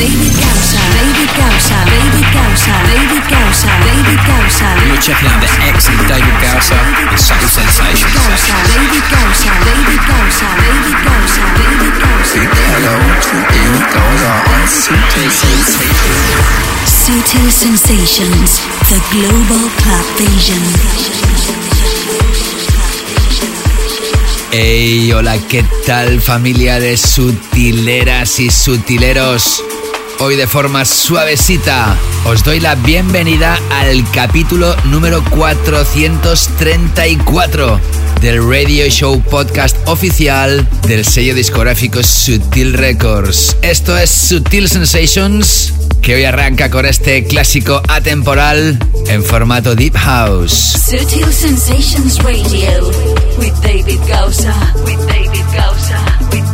David Gausa, David Gausa, David Gausa, David Gausa, David Gausa. You're checking out the excellent David Gausa and Subtle Sensations. Gausa, David Gausa, David Gausa, David Gausa, David Gausa. Hello to David Gausa on Subtle Sensations. Subtle Sensations, the global club vision. Hey, hola, ¿qué tal familia de sutileras y sutileros? Hoy de forma suavecita os doy la bienvenida al capítulo número 434 del Radio Show Podcast oficial del sello discográfico Sutil Records. Esto es Sutil Sensations, que hoy arranca con este clásico atemporal en formato Deep House. Sutil Sensations Radio with David Gausa. With David Gausa. With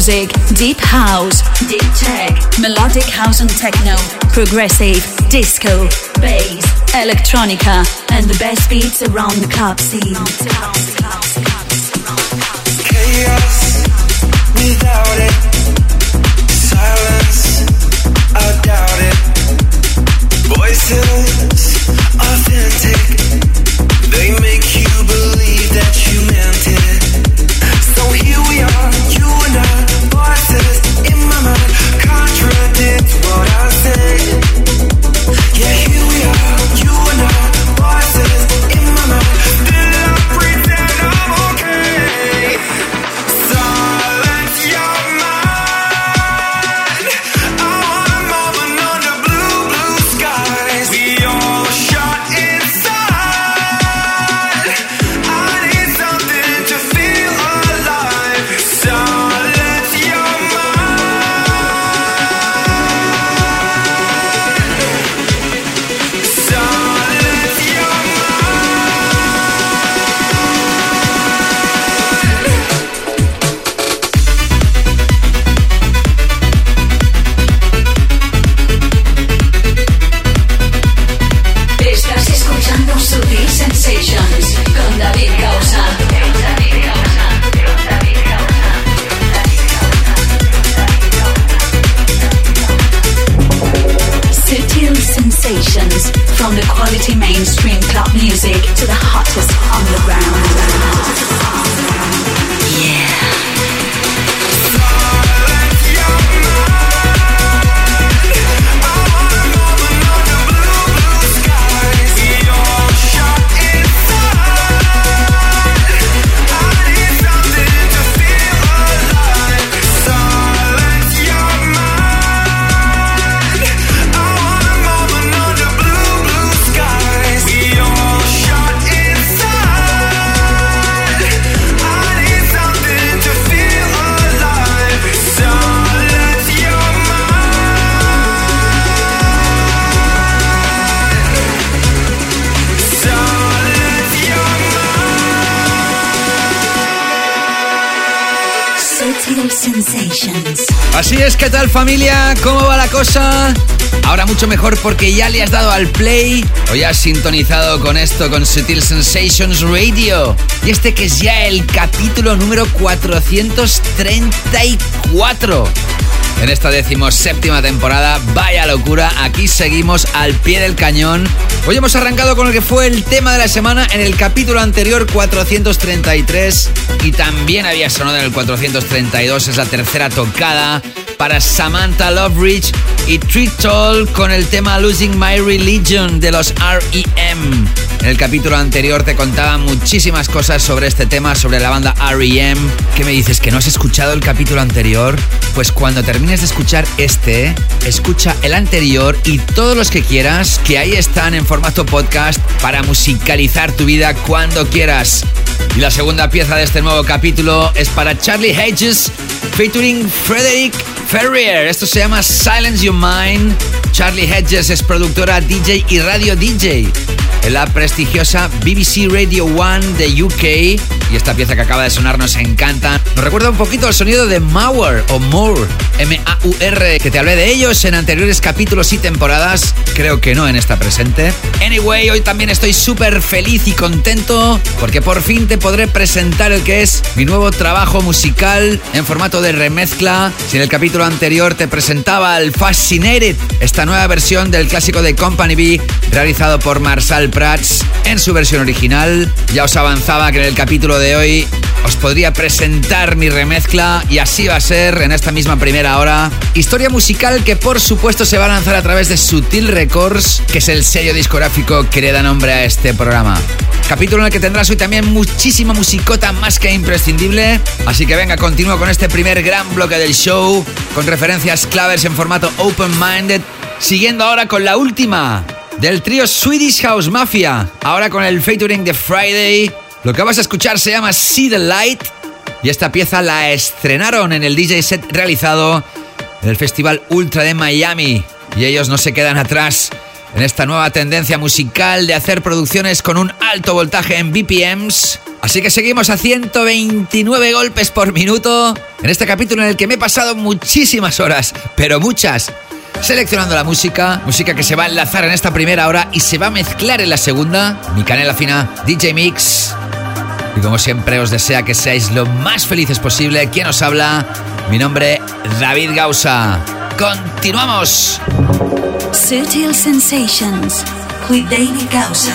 music, deep house, deep tech, melodic house and techno, progressive, disco, bass, electronica, and the best beats around the club scene. Chaos without it, silence, I doubt it. Voices authentic, they make you believe that you meant it. ¿Qué tal familia? ¿Cómo va la cosa? Ahora mucho mejor porque ya le has dado al play o ya has sintonizado con esto, con Sutil Sensations Radio. Y este que es ya el capítulo número 434 en esta decimoséptima temporada. Vaya locura, aquí seguimos al pie del cañón. Hoy hemos arrancado con el que fue el tema de la semana en el capítulo anterior 433 y también había sonado en el 432, es la tercera tocada para Samantha Loveridge y Toll con el tema Losing My Religion de los REM. En el capítulo anterior te contaba muchísimas cosas sobre este tema, sobre la banda REM. ¿Qué me dices? ¿Que no has escuchado el capítulo anterior? Pues cuando termines de escuchar este, escucha el anterior y todos los que quieras, que ahí están en formato podcast para musicalizar tu vida cuando quieras. Y la segunda pieza de este nuevo capítulo es para Charlie Hedges, featuring Frederick Ferrier. Esto se llama Silence Your Mind. Charlie Hedges es productora DJ y radio DJ en la prestigiosa BBC Radio 1 de UK. Y esta pieza que acaba de sonar nos encanta. Nos recuerda un poquito al sonido de Mauer o Moore, M-A-U-R, que te hablé de ellos en anteriores capítulos y temporadas. Creo que no en esta presente. Anyway, hoy también estoy súper feliz y contento porque por fin te podré presentar el que es mi nuevo trabajo musical en formato de remezcla. Si en el capítulo anterior te presentaba el Fascinated, esta nueva versión del clásico de Company B realizado por Marshall Prats en su versión original. Ya os avanzaba que en el capítulo de hoy os podría presentar mi remezcla y así va a ser en esta misma primera hora. Historia musical que por supuesto se va a lanzar a través de Sutil Records, que es el sello discográfico que le da nombre a este programa. Capítulo en el que tendrás hoy también muchísima musicota más que imprescindible. Así que venga, continúo con este primer gran bloque del show, con referencias claves en formato open-minded. Siguiendo ahora con la última, del trío Swedish House Mafia. Ahora con el featuring de Friday. Lo que vas a escuchar se llama See the Light. Y esta pieza la estrenaron en el DJ set realizado en el Festival Ultra de Miami. Y ellos no se quedan atrás en esta nueva tendencia musical de hacer producciones con un alto voltaje en BPMs. Así que seguimos a 129 golpes por minuto en este capítulo en el que me he pasado muchísimas horas, pero muchas seleccionando la música, música que se va a enlazar en esta primera hora y se va a mezclar en la segunda. Mi canela fina, DJ Mix. Y como siempre os desea que seáis lo más felices posible. ¿Quién os habla? Mi nombre, David Gausa. Continuamos. Sutil Sensations David Gausa.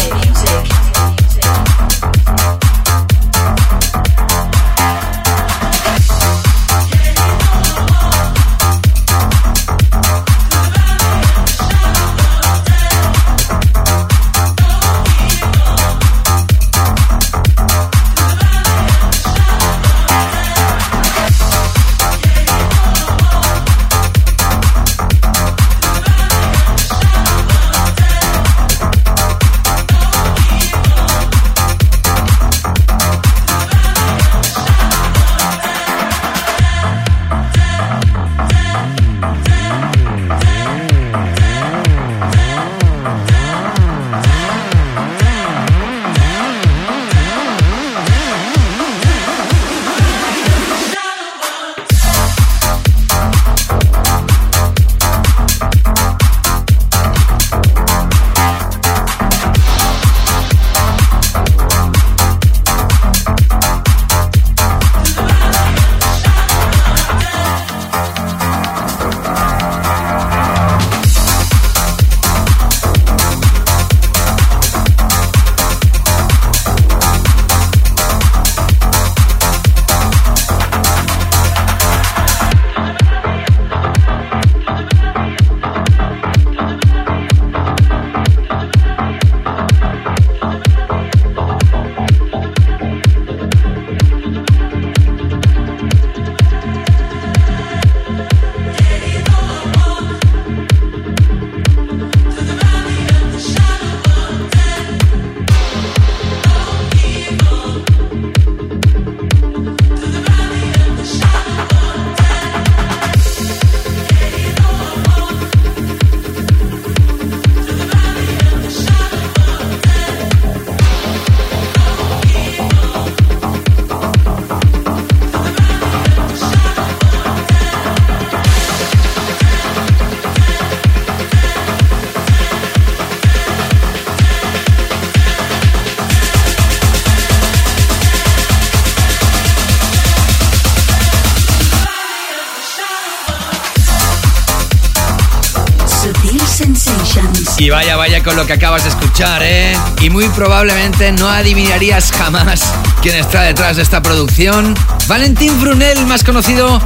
Con lo que acabas de escuchar, ¿eh? Y muy probablemente no adivinarías jamás quién está detrás de esta producción. Valentín Brunel, más conocido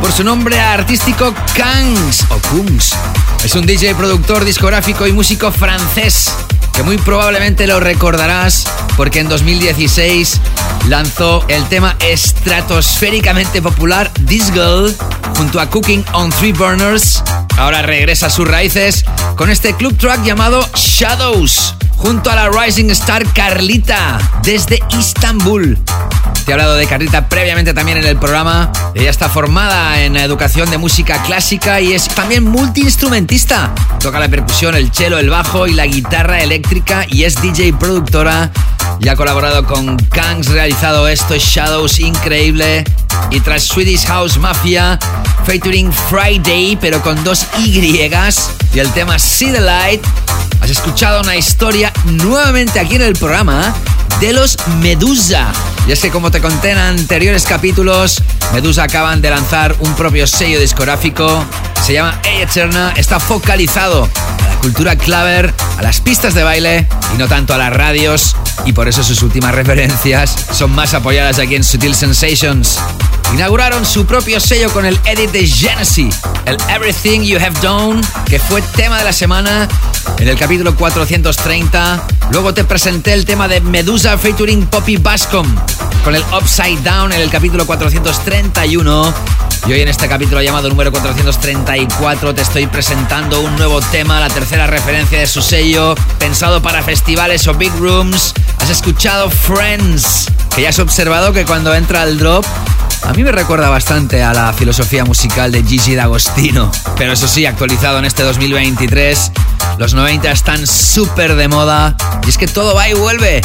por su nombre artístico Kangs o Kungs. Es un DJ, productor, discográfico y músico francés que muy probablemente lo recordarás porque en 2016 lanzó el tema estratosféricamente popular This Girl junto a Cooking on Three Burners. Ahora regresa a sus raíces con este club track llamado Shadows junto a la Rising Star Carlita desde Istambul. Te he hablado de Carlita previamente también en el programa. Ella está formada en educación de música clásica y es también multiinstrumentista. Toca la percusión, el cello, el bajo y la guitarra eléctrica y es DJ productora. Y ha colaborado con Kangs, realizado esto, Shadows, increíble. Y tras Swedish House Mafia, featuring Friday, pero con dos Y, y el tema See the Light, has escuchado una historia nuevamente aquí en el programa de los Medusa. Y es que como te conté en anteriores capítulos, Medusa acaban de lanzar un propio sello discográfico. Se llama Eterna, está focalizado a la cultura claver, a las pistas de baile y no tanto a las radios. Y por eso sus últimas referencias son más apoyadas aquí en Sutil Sensations. Inauguraron su propio sello con el edit de Genesis, el Everything You Have Done, que fue tema de la semana en el capítulo 430. Luego te presenté el tema de Medusa featuring Poppy Bascom con el Upside Down en el capítulo 431. Y hoy en este capítulo llamado número 434 te estoy presentando un nuevo tema, la tercera referencia de su sello, pensado para festivales o big rooms. Has escuchado Friends, que ya has observado que cuando entra el drop a mí me recuerda bastante a la filosofía musical de Gigi D'Agostino, pero eso sí, actualizado en este 2023. Los 90 están súper de moda y es que todo va y vuelve.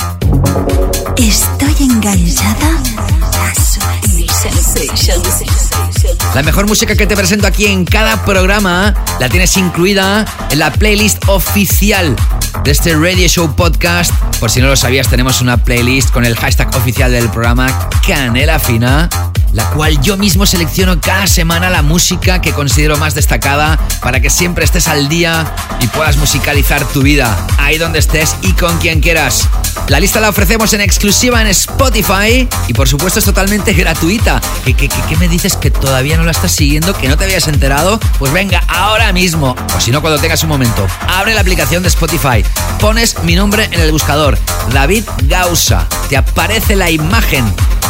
Estoy enganchada a Sutil Sensations. La mejor música que te presento aquí en cada programa la tienes incluida en la playlist oficial de este Radio Show Podcast. Por si no lo sabías, tenemos una playlist con el hashtag oficial del programa Canela Fina la cual yo mismo selecciono cada semana la música que considero más destacada para que siempre estés al día y puedas musicalizar tu vida ahí donde estés y con quien quieras. La lista la ofrecemos en exclusiva en Spotify y por supuesto es totalmente gratuita. ¿Qué, me dices que todavía no la estás siguiendo, que no te habías enterado? Pues venga, ahora mismo, o si no cuando tengas un momento, abre la aplicación de Spotify, pones mi nombre en el buscador, David Gausa, te aparece la imagen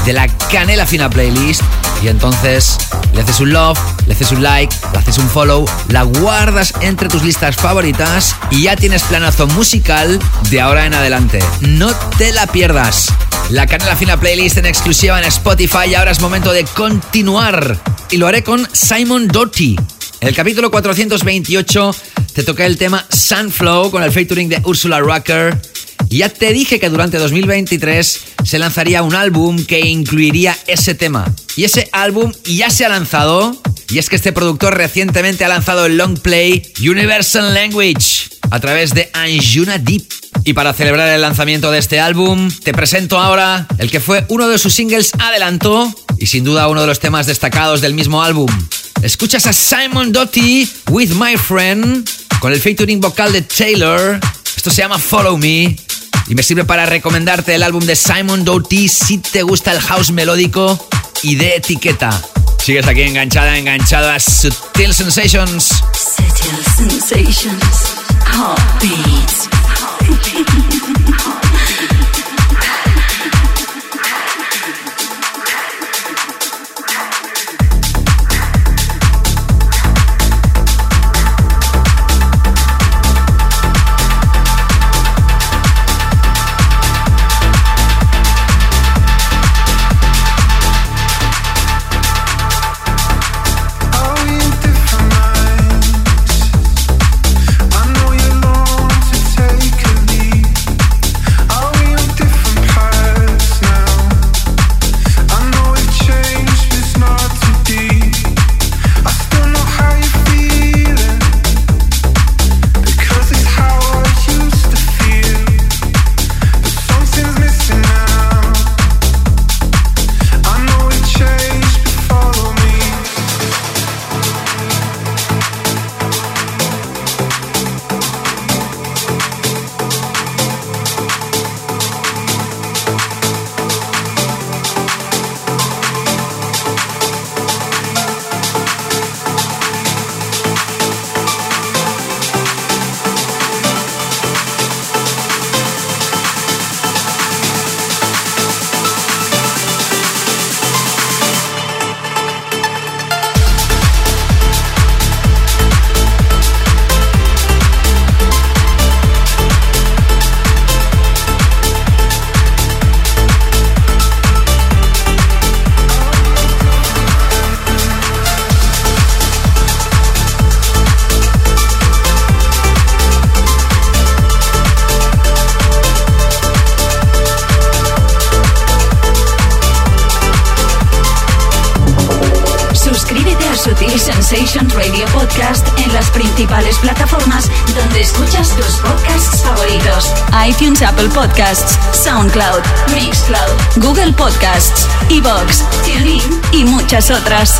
de la Canela Fina Playlist y entonces le haces un love, le haces un like, le haces un follow, la guardas entre tus listas favoritas y ya tienes planazo musical de ahora en adelante. No te la pierdas. La Canela Fina Playlist en exclusiva en Spotify ahora es momento de continuar. Y lo haré con Simon Doty. En el capítulo 428 te toca el tema Sunflow con el featuring de Ursula Rucker. Ya te dije que durante 2023 se lanzaría un álbum que incluiría ese tema. Y ese álbum ya se ha lanzado. Y es que este productor recientemente ha lanzado el long play Universal Language a través de Anjuna Deep. Y para celebrar el lanzamiento de este álbum, te presento ahora el que fue uno de sus singles adelanto y sin duda uno de los temas destacados del mismo álbum. Escuchas a Simon Doty with My Friend con el featuring vocal de Taylor. Esto se llama Follow Me y me sirve para recomendarte el álbum de Simon Doty si te gusta el house melódico y de etiqueta. Sigues aquí enganchada, enganchado a Sutil Sensations. Sutil Sensations. Podcasts, SoundCloud, Mixcloud, Google Podcasts, Evox, TuneIn y muchas otras.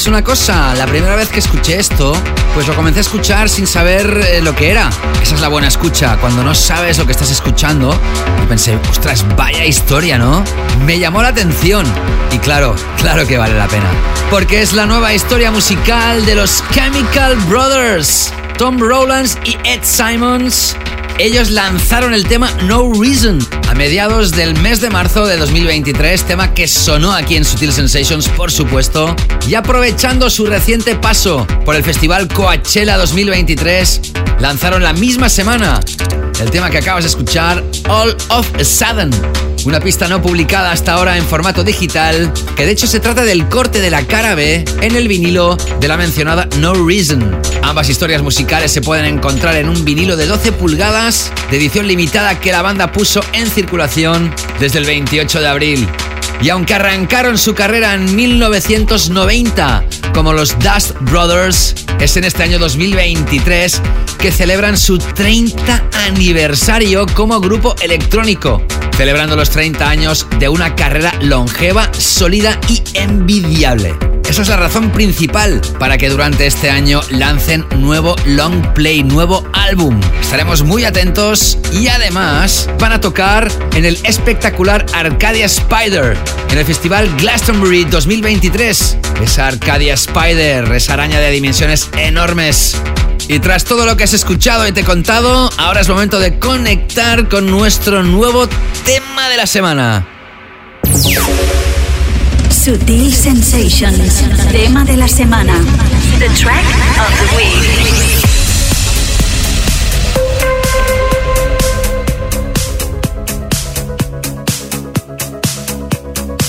¿Sabéis una cosa? La primera vez que escuché esto, pues lo comencé a escuchar sin saber eh, lo que era. Esa es la buena escucha, cuando no sabes lo que estás escuchando. Y pensé, ostras, vaya historia, ¿no? Me llamó la atención. Y claro, claro que vale la pena. Porque es la nueva historia musical de los Chemical Brothers. Tom Rowlands y Ed Simons ellos lanzaron el tema No Reason mediados del mes de marzo de 2023, tema que sonó aquí en Sutil Sensations, por supuesto, y aprovechando su reciente paso por el festival Coachella 2023, lanzaron la misma semana el tema que acabas de escuchar, All of a Sudden. Una pista no publicada hasta ahora en formato digital, que de hecho se trata del corte de la cara B en el vinilo de la mencionada No Reason. Ambas historias musicales se pueden encontrar en un vinilo de 12 pulgadas de edición limitada que la banda puso en circulación desde el 28 de abril. Y aunque arrancaron su carrera en 1990 como los Dust Brothers, es en este año 2023 que celebran su 30 aniversario como grupo electrónico, celebrando los 30 años de una carrera longeva, sólida y envidiable. Esa es la razón principal para que durante este año lancen nuevo long play, nuevo álbum. Estaremos muy atentos y además van a tocar en el espectacular Arcadia Spider en el festival Glastonbury 2023. Esa Arcadia Spider, esa araña de dimensiones enormes. Y tras todo lo que has escuchado y te he contado, ahora es momento de conectar con nuestro nuevo tema de la semana. Sutil Sensations. Tema de la semana. The track of the week.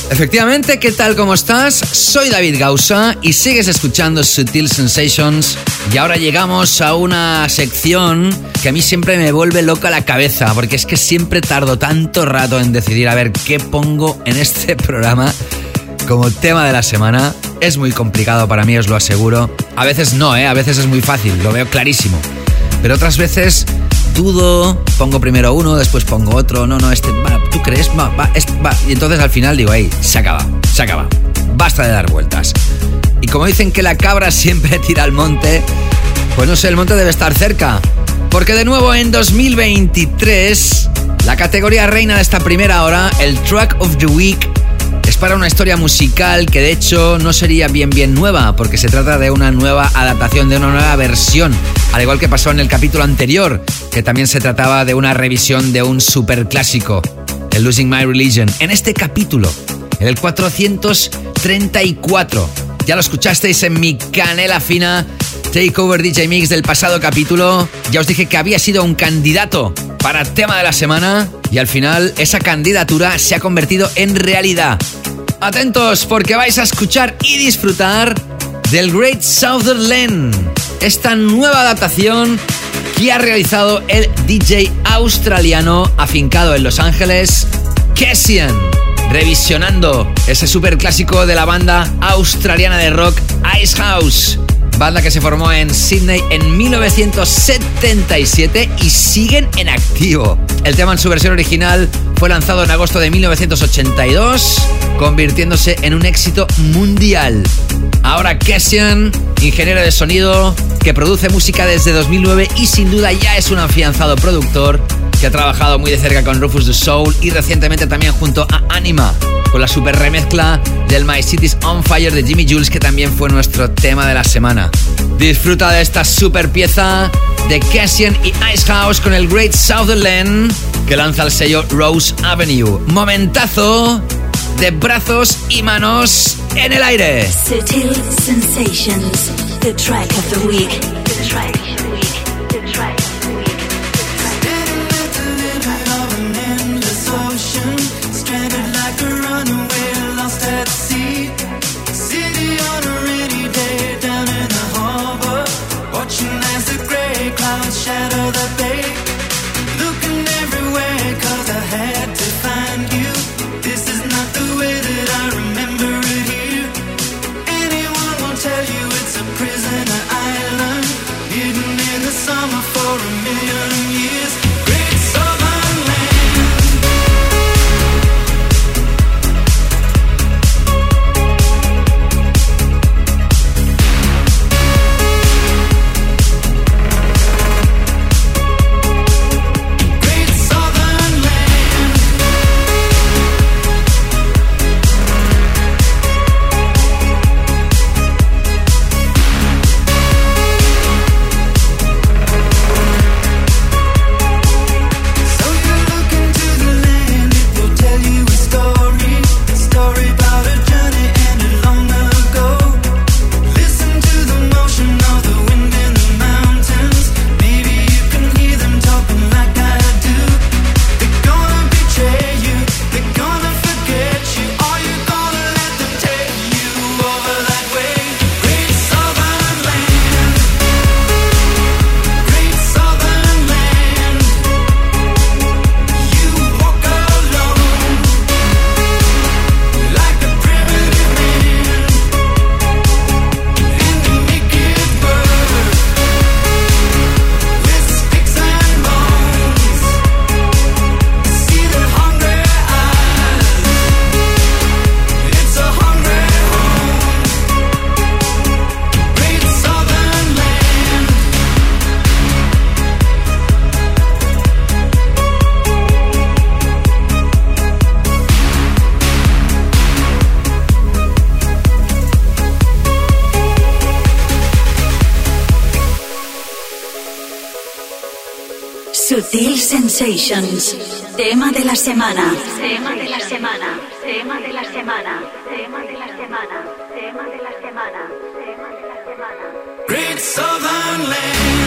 Efectivamente, ¿qué tal? ¿Cómo estás? Soy David Gausa y sigues escuchando Sutil Sensations. Y ahora llegamos a una sección que a mí siempre me vuelve loca la cabeza, porque es que siempre tardo tanto rato en decidir a ver qué pongo en este programa como tema de la semana. Es muy complicado para mí, os lo aseguro. A veces no, ¿eh? A veces es muy fácil, lo veo clarísimo. Pero otras veces dudo, pongo primero uno, después pongo otro, no, no, este, va, ¿tú crees? Va, va, va. Y entonces al final digo, hey, se acaba, se acaba. Basta de dar vueltas. Y como dicen que la cabra siempre tira al monte, pues no sé, el monte debe estar cerca. Porque de nuevo en 2023, la categoría reina de esta primera hora, el Track of the Week, para una historia musical que de hecho no sería bien bien nueva, porque se trata de una nueva adaptación, de una nueva versión, al igual que pasó en el capítulo anterior, que también se trataba de una revisión de un superclásico, el Losing My Religion. En este capítulo, en el 434, ya lo escuchasteis en mi canela fina Takeover DJ Mix del pasado capítulo, ya os dije que había sido un candidato para tema de la semana y al final esa candidatura se ha convertido en realidad. Atentos porque vais a escuchar y disfrutar del Great Southern esta nueva adaptación que ha realizado el DJ australiano afincado en Los Ángeles, Kessian, revisionando ese superclásico de la banda australiana de rock Ice House banda que se formó en Sydney en 1977 y siguen en activo. El tema en su versión original fue lanzado en agosto de 1982, convirtiéndose en un éxito mundial. Ahora Kessian, ingeniero de sonido, que produce música desde 2009 y sin duda ya es un afianzado productor que ha trabajado muy de cerca con Rufus the Soul y recientemente también junto a Anima, con la super remezcla del My City's On Fire de Jimmy Jules, que también fue nuestro tema de la semana. Disfruta de esta super pieza de Cassian y Ice House con el Great Southern que lanza el sello Rose Avenue. Momentazo de brazos y manos en el aire. Sensations. Tema de la semana. Tema de la semana. Tema de la semana. Tema de la semana. Tema de la semana. Tema de la semana. Great Southern Land.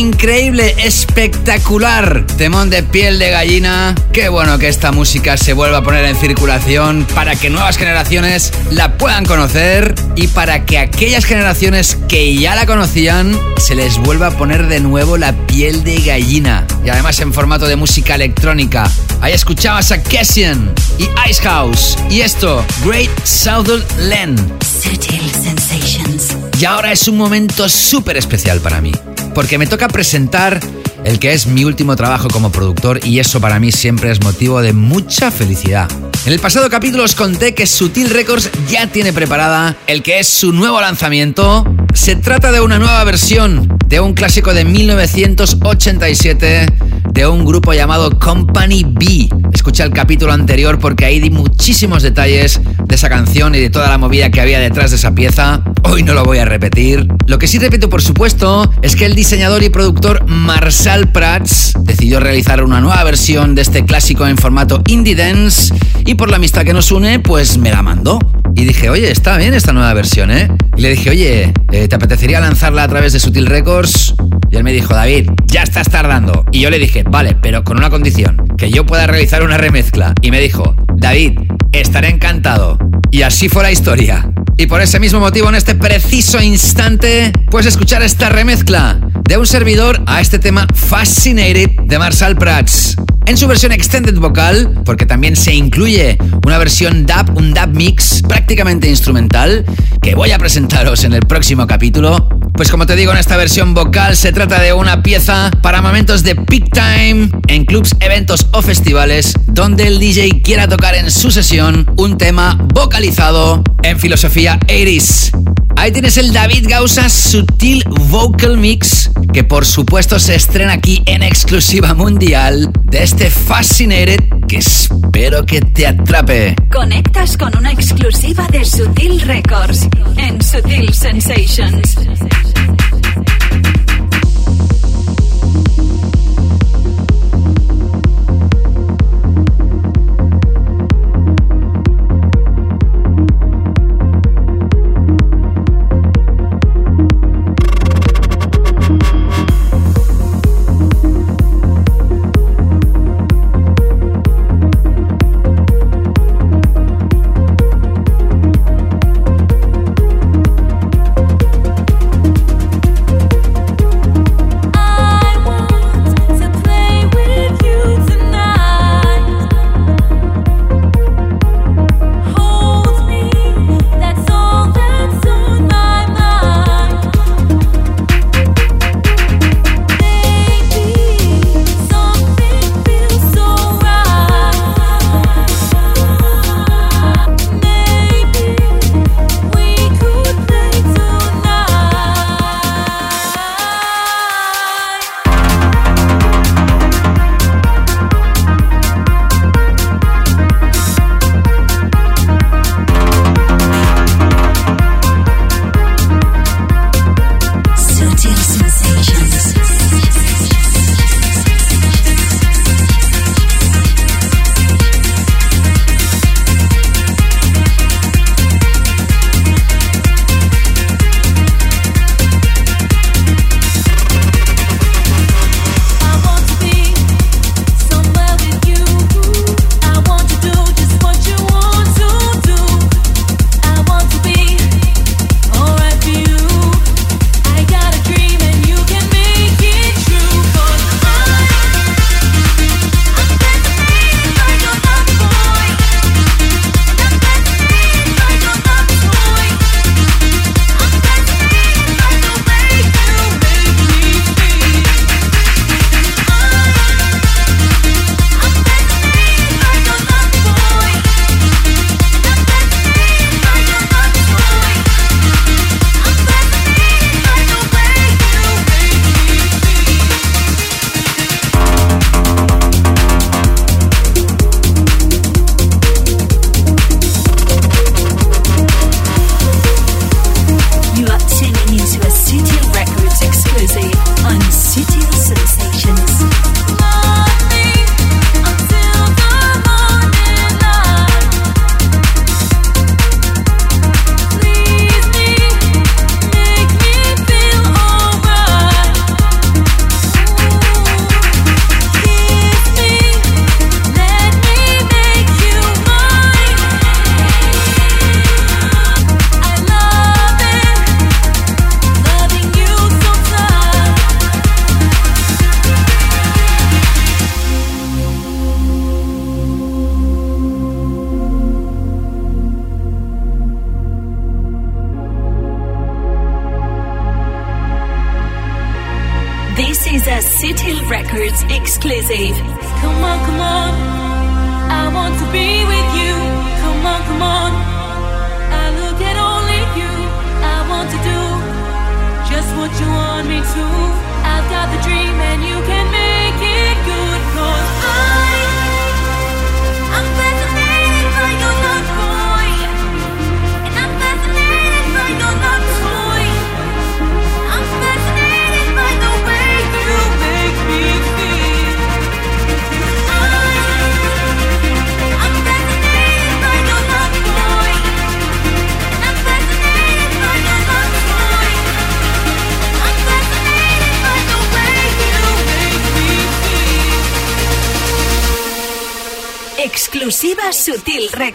Increíble, espectacular. Temón de piel de gallina. Qué bueno que esta música se vuelva a poner en circulación para que nuevas generaciones la puedan conocer y para que aquellas generaciones que ya la conocían se les vuelva a poner de nuevo la piel de gallina. Y además en formato de música electrónica. Ahí escuchabas a Kessian y Icehouse. Y esto, Great Southern Land. Sutil Sensations. Y ahora es un momento súper especial para mí, porque me toca presentar el que es mi último trabajo como productor y eso para mí siempre es motivo de mucha felicidad. En el pasado capítulo os conté que Sutil Records ya tiene preparada el que es su nuevo lanzamiento. Se trata de una nueva versión de un clásico de 1987 de un grupo llamado Company B. Escucha el capítulo anterior porque ahí di muchísimos detalles de esa canción y de toda la movida que había detrás de esa pieza. Hoy no lo voy a repetir. Lo que sí repito, por supuesto, es que el diseñador y productor Marcel Prats decidió realizar una nueva versión de este clásico en formato indie dance y por la amistad que nos une, pues me la mandó. Y dije, oye, está bien esta nueva versión, ¿eh? Y le dije, oye, eh, ¿te apetecería lanzarla a través de Sutil Records? Y él me dijo, David, ya estás tardando. Y yo le dije, vale, pero con una condición, que yo pueda realizar una remezcla. Y me dijo, David, estaré encantado. Y así fue la historia. Y por ese mismo motivo, en este preciso instante, puedes escuchar esta remezcla de un servidor a este tema Fascinated de Marshall Prats. En su versión extended vocal, porque también se incluye una versión dub, un dub mix prácticamente instrumental, que voy a presentaros en el próximo capítulo. Pues como te digo, en esta versión vocal se trata de una pieza para momentos de peak time en clubs, eventos o festivales donde el DJ quiera tocar en su sesión un tema vocalizado en filosofía 80s. Ahí tienes el David Gausa Sutil Vocal Mix, que por supuesto se estrena aquí en exclusiva mundial de este Fascinated que espero que te atrape. Conectas con una exclusiva de Sutil Records en Sutil Sensations.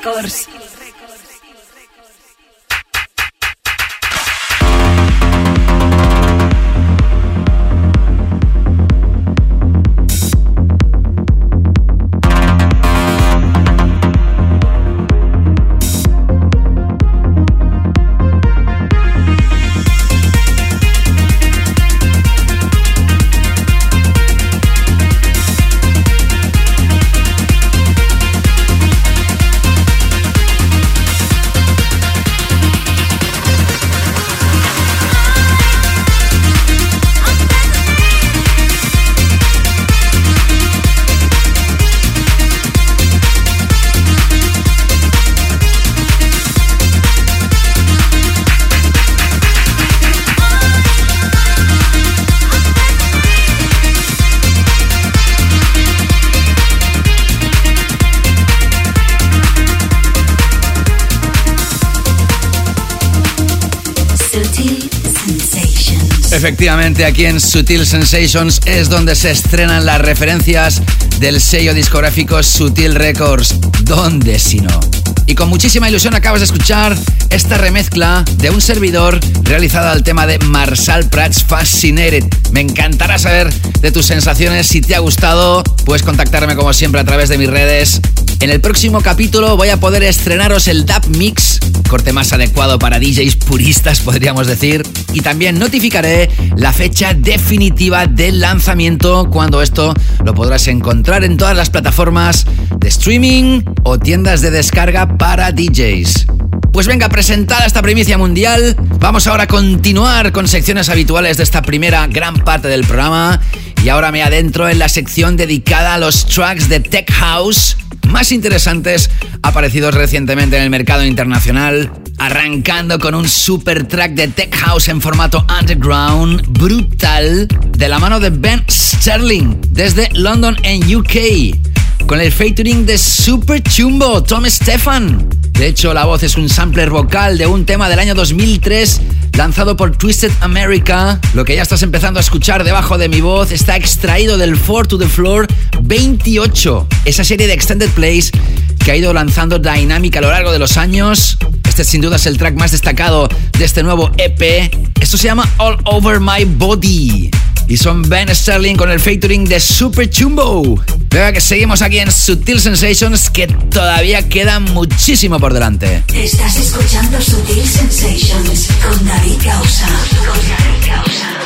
Records. Efectivamente, aquí en Sutil Sensations es donde se estrenan las referencias del sello discográfico Sutil Records. ¿Dónde si no? Y con muchísima ilusión acabas de escuchar esta remezcla de un servidor realizada al tema de Marshall Prats Fascinated. Me encantará saber de tus sensaciones. Si te ha gustado, puedes contactarme como siempre a través de mis redes. En el próximo capítulo voy a poder estrenaros el Dub Mix, corte más adecuado para DJs puristas, podríamos decir. Y también notificaré la fecha definitiva del lanzamiento, cuando esto lo podrás encontrar en todas las plataformas de streaming o tiendas de descarga para DJs. Pues venga, presentada esta primicia mundial, vamos ahora a continuar con secciones habituales de esta primera gran parte del programa. Y ahora me adentro en la sección dedicada a los tracks de Tech House más interesantes aparecidos recientemente en el mercado internacional, arrancando con un super track de Tech House en formato underground brutal de la mano de Ben Sterling desde London en UK, con el featuring de Super Chumbo, Tom Stefan. De hecho, la voz es un sampler vocal de un tema del año 2003 lanzado por Twisted America. Lo que ya estás empezando a escuchar debajo de mi voz está extraído del 4 to the Floor 28, esa serie de extended plays que ha ido lanzando Dynamic a lo largo de los años. Este sin duda es el track más destacado de este nuevo EP. Esto se llama All Over My Body. Y son Ben Sterling con el featuring de Super Chumbo. Venga que seguimos aquí en Sutil Sensations que todavía queda muchísimo por delante. Estás escuchando Sutil Sensations con David Gausa. Con David Gausa.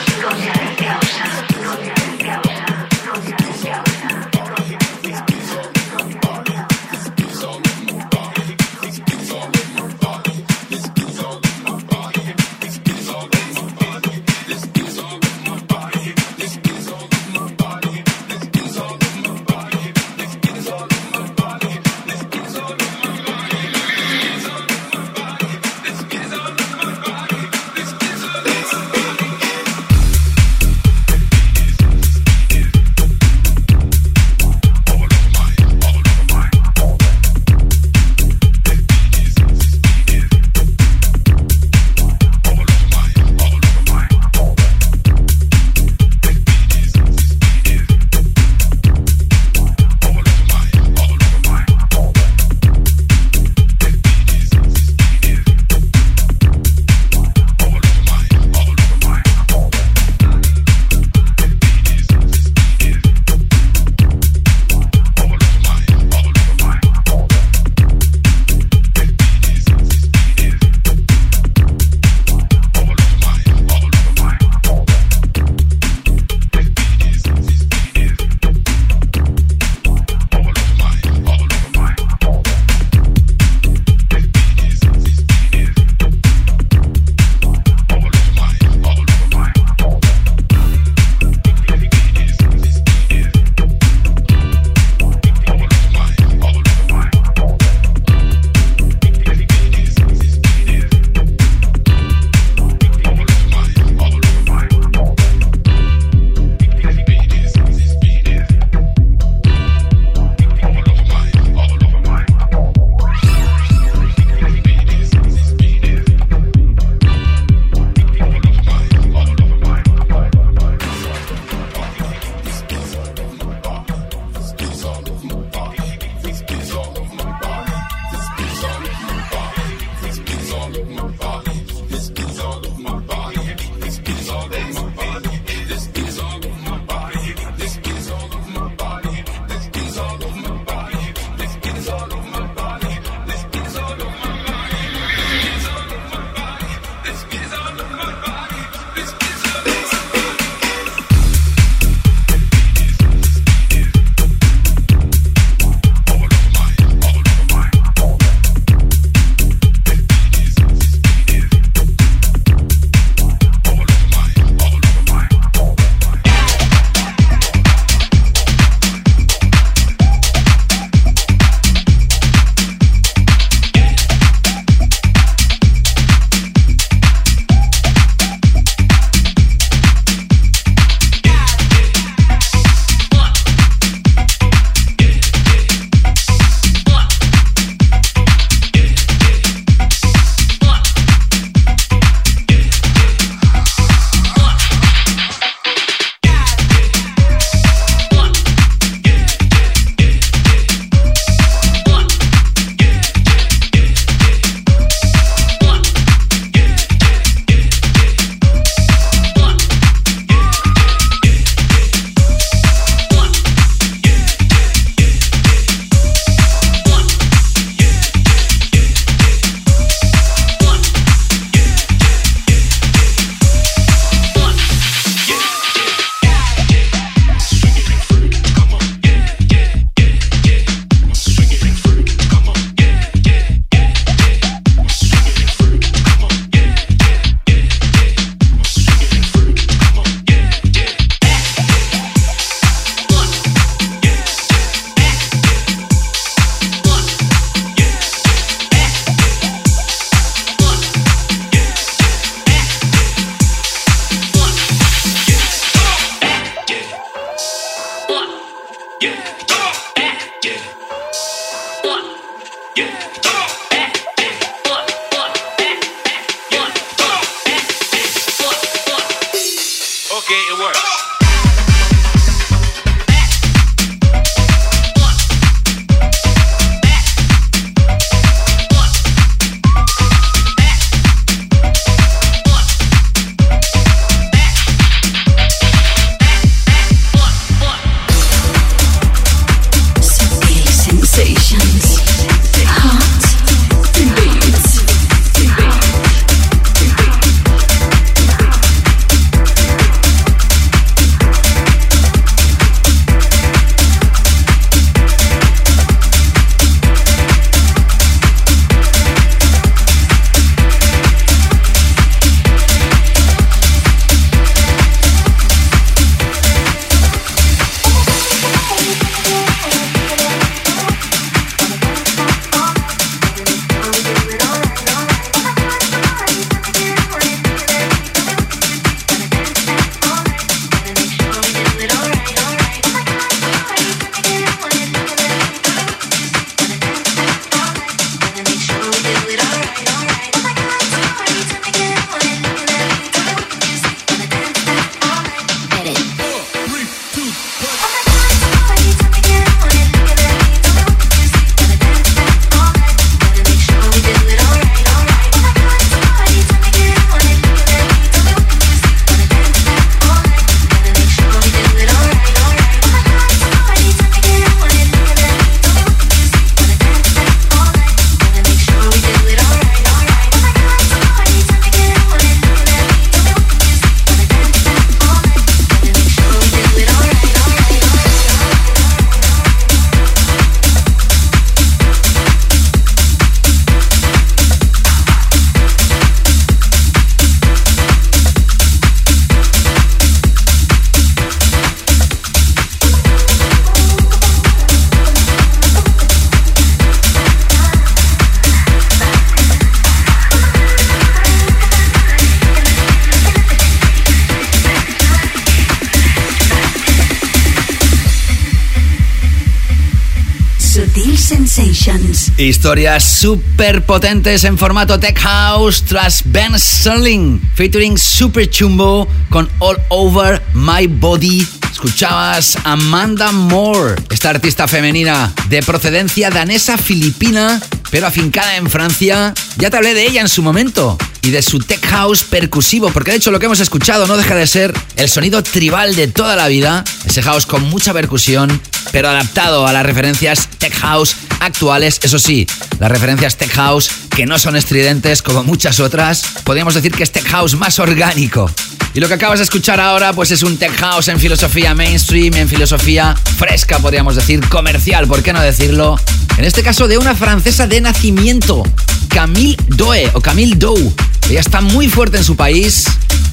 Historias súper potentes en formato Tech House tras Ben Sterling, featuring Super Chumbo con All Over My Body. Escuchabas Amanda Moore, esta artista femenina de procedencia danesa filipina, pero afincada en Francia. Ya te hablé de ella en su momento. y de su tech house percusivo, porque de hecho lo que hemos escuchado no deja de ser el sonido tribal de toda la vida, ese house con mucha percusión, pero adaptado a las referencias tech house actuales, eso sí, las referencias tech house que no son estridentes como muchas otras, podríamos decir que es tech house más orgánico. Y lo que acabas de escuchar ahora, pues es un tech house en filosofía mainstream, en filosofía fresca, podríamos decir, comercial, ¿por qué no decirlo? En este caso de una francesa de nacimiento, Camille Doe o Camille Doe. Ella está muy fuerte en su país.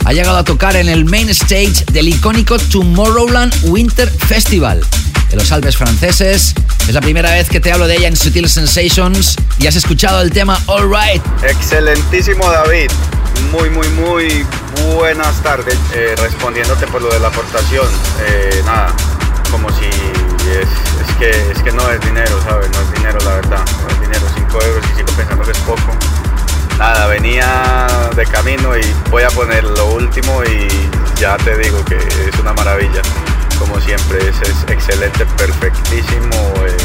Ha llegado a tocar en el main stage del icónico Tomorrowland Winter Festival de los Alpes franceses. Es la primera vez que te hablo de ella en Sutil Sensations y has escuchado el tema All Right. Excelentísimo David, muy muy muy buenas tardes. Eh, respondiéndote por lo de la aportación, eh, nada, como si es, que, es que no es dinero, ¿sabes? No es dinero la verdad, no es dinero, 5 euros y sigo pensando que es poco. Nada, venía de camino y voy a poner lo último y ya te digo que es una maravilla. Como siempre, es, excelente, perfectísimo, eh,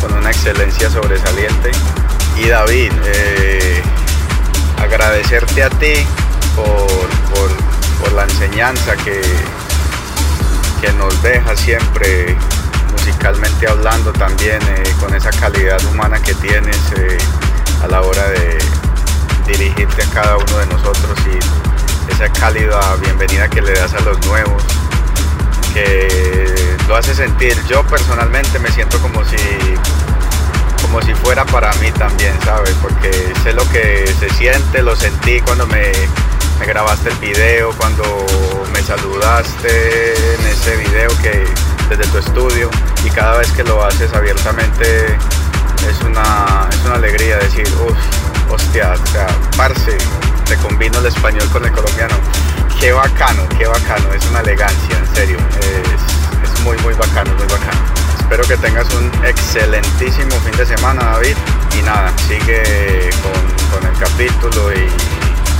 con una excelencia sobresaliente. Y David, eh, agradecerte a ti por, por- la enseñanza que, que nos deja siempre musicalmente hablando también eh, con esa calidad humana que tienes a la hora de dirigirte a cada uno de nosotros y esa cálida bienvenida que le das a los nuevos que lo hace sentir yo personalmente me siento como si como si fuera para mí también, ¿sabes? Porque sé lo que se siente, lo sentí cuando me, grabaste el video, cuando me saludaste en ese video que desde tu estudio y cada vez que lo haces abiertamente es una, es una alegría decir, uff, hostia, o sea, parce, te combino el español con el colombiano. Qué bacano, qué bacano, es una elegancia, en serio, es, muy, muy bacano, muy bacano. Espero que tengas un excelentísimo fin de semana, David. Y nada, sigue con, el capítulo y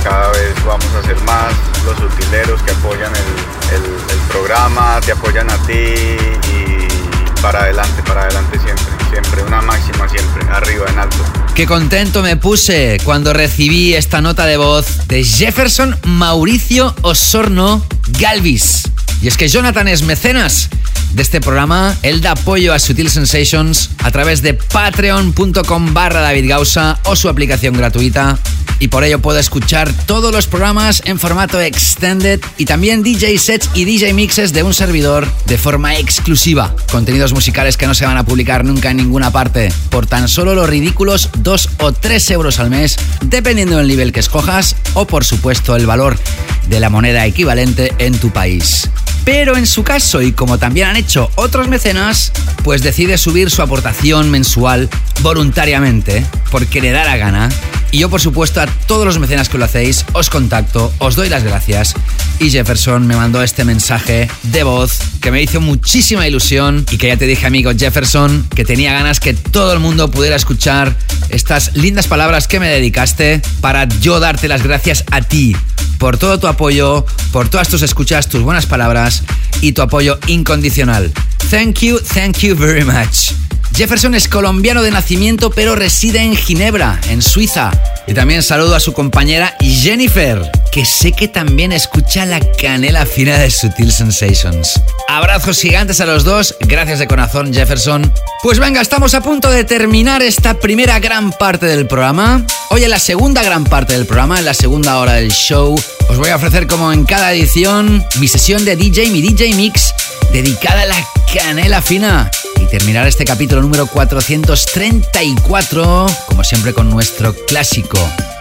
cada vez vamos a hacer más los utileros que apoyan el programa, te apoyan a ti y para adelante, para adelante siempre, siempre, una máxima siempre, arriba en alto. Qué contento me puse cuando recibí esta nota de voz de Jefferson Mauricio Osorno Galvis. Y es que Jonathan es mecenas de este programa. Él da apoyo a Sutil Sensations a través de patreon.com barra David Gausa o su aplicación gratuita. Y por ello puedo escuchar todos los programas en formato extended y también DJ sets y DJ mixes de un servidor de forma exclusiva. Contenidos musicales que no se van a publicar nunca en ninguna parte por tan solo los ridículos 2 o 3 euros al mes, dependiendo del nivel que escojas o por supuesto el valor de la moneda equivalente en tu país. Pero en su caso, y como también han hecho otros mecenas, pues decide subir su aportación mensual voluntariamente, porque le da la gana. Y yo, por supuesto, a todos los mecenas que lo hacéis, os contacto, os doy las gracias. Y Jefferson me mandó este mensaje de voz que me hizo muchísima ilusión y que ya te dije, amigo Jefferson, que tenía ganas que todo el mundo pudiera escuchar estas lindas palabras que me dedicaste para yo darte las gracias a ti por todo tu apoyo, por todas tus escuchas, tus buenas palabras y tu apoyo incondicional. Thank you, thank you very much. Jefferson es colombiano de nacimiento pero reside en Ginebra, en Suiza. Y también saludo a su compañera Jennifer, que sé que también escucha la canela fina de Sutil Sensations. Abrazos gigantes a los dos, gracias de corazón Jefferson. Pues venga, estamos a punto de terminar esta primera gran parte del programa. Hoy en la segunda gran parte del programa, en la segunda hora del show, os voy a ofrecer como en cada edición mi sesión de DJ, mi DJ Mix, dedicada a la canela fina. Y terminar este capítulo número 434, como siempre con nuestro clásico,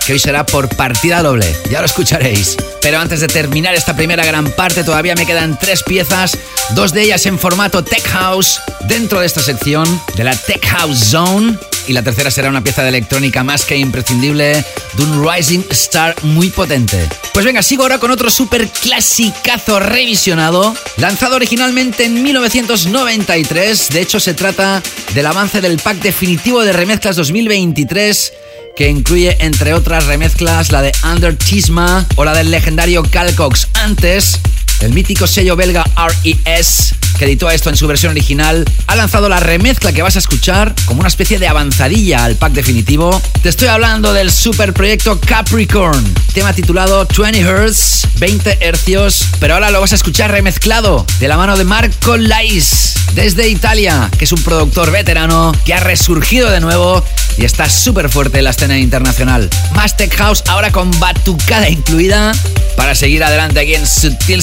que hoy será por partida doble, ya lo escucharéis. Pero antes de terminar esta primera gran parte, todavía me quedan tres piezas, dos de ellas en formato Tech House, dentro de esta sección de la Tech House Zone. Y la tercera será una pieza de electrónica más que imprescindible de un Rising Star muy potente. Pues venga, sigo ahora con otro super clasicazo revisionado, lanzado originalmente en 1993. De hecho, se trata del avance del pack definitivo de remezclas 2023 que incluye entre otras remezclas la de Under Chisma o la del legendario Cal Cox. Antes, el mítico sello belga RES que editó esto en su versión original, ha lanzado la remezcla que vas a escuchar como una especie de avanzadilla al pack definitivo. Te estoy hablando del super proyecto Capricorn, tema titulado 20 Hz, 20 hercios, pero ahora lo vas a escuchar remezclado de la mano de Marco Lais desde Italia, que es un productor veterano que ha resurgido de nuevo y está súper fuerte en la escena internacional. Más Tech House ahora con batucada incluida para seguir adelante aquí en Sutil.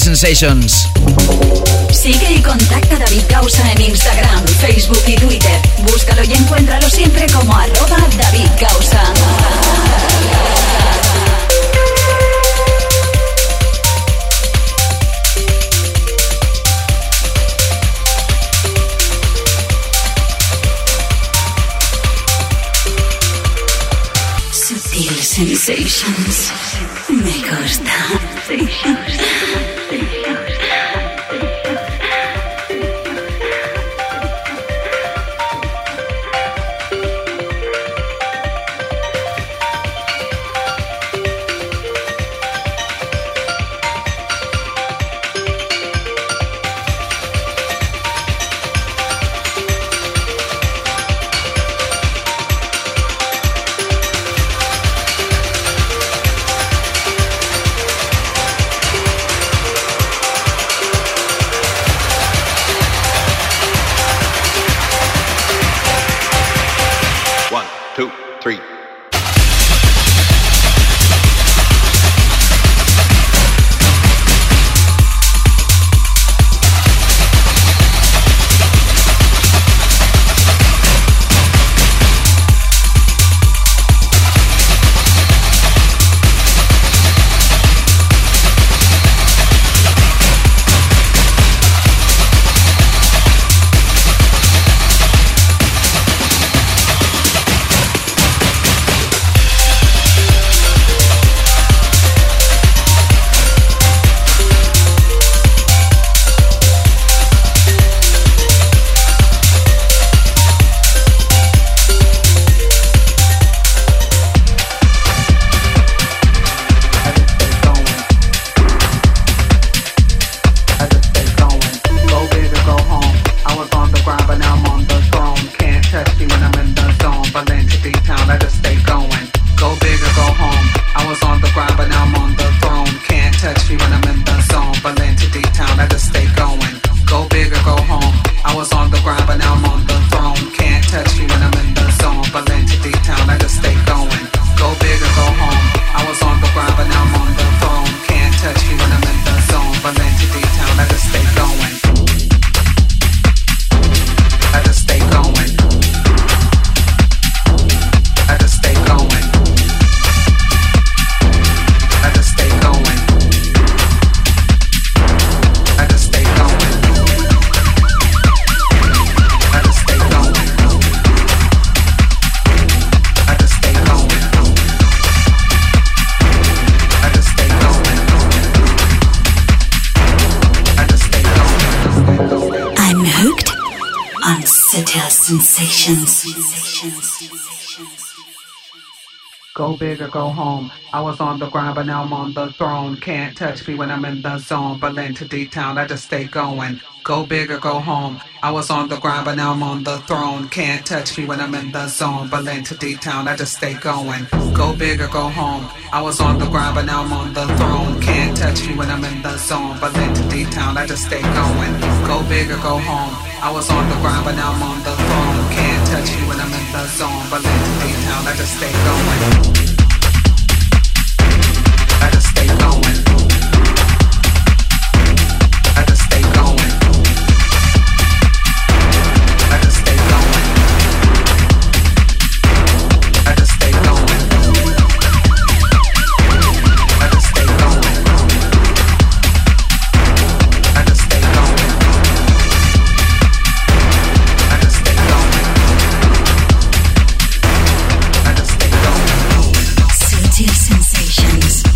Sigue y contacta a David Causa en Instagram, Facebook y Twitter. Búscalo y encuéntralo siempre como arroba David Causa. Sutil sensations. Me gusta. Or go home. I was on the grind, but now I'm on the throne. Can't touch me when I'm in the zone. Berlin to D-Town, I just stay going. Go big or go home. I was on the grind, but now I'm on the throne. Can't touch me when I'm in the zone. Berlin to D-Town, I just stay going. Go big or go home. I was on the grind, but now I'm on the throne. Can't touch me when I'm in the zone. Berlin to D-Town, I just stay going. Go big or go home. I was on the grind, but now I'm on the throne. Can't touch me when I'm in the zone. Berlin to D-Town, I just stay going.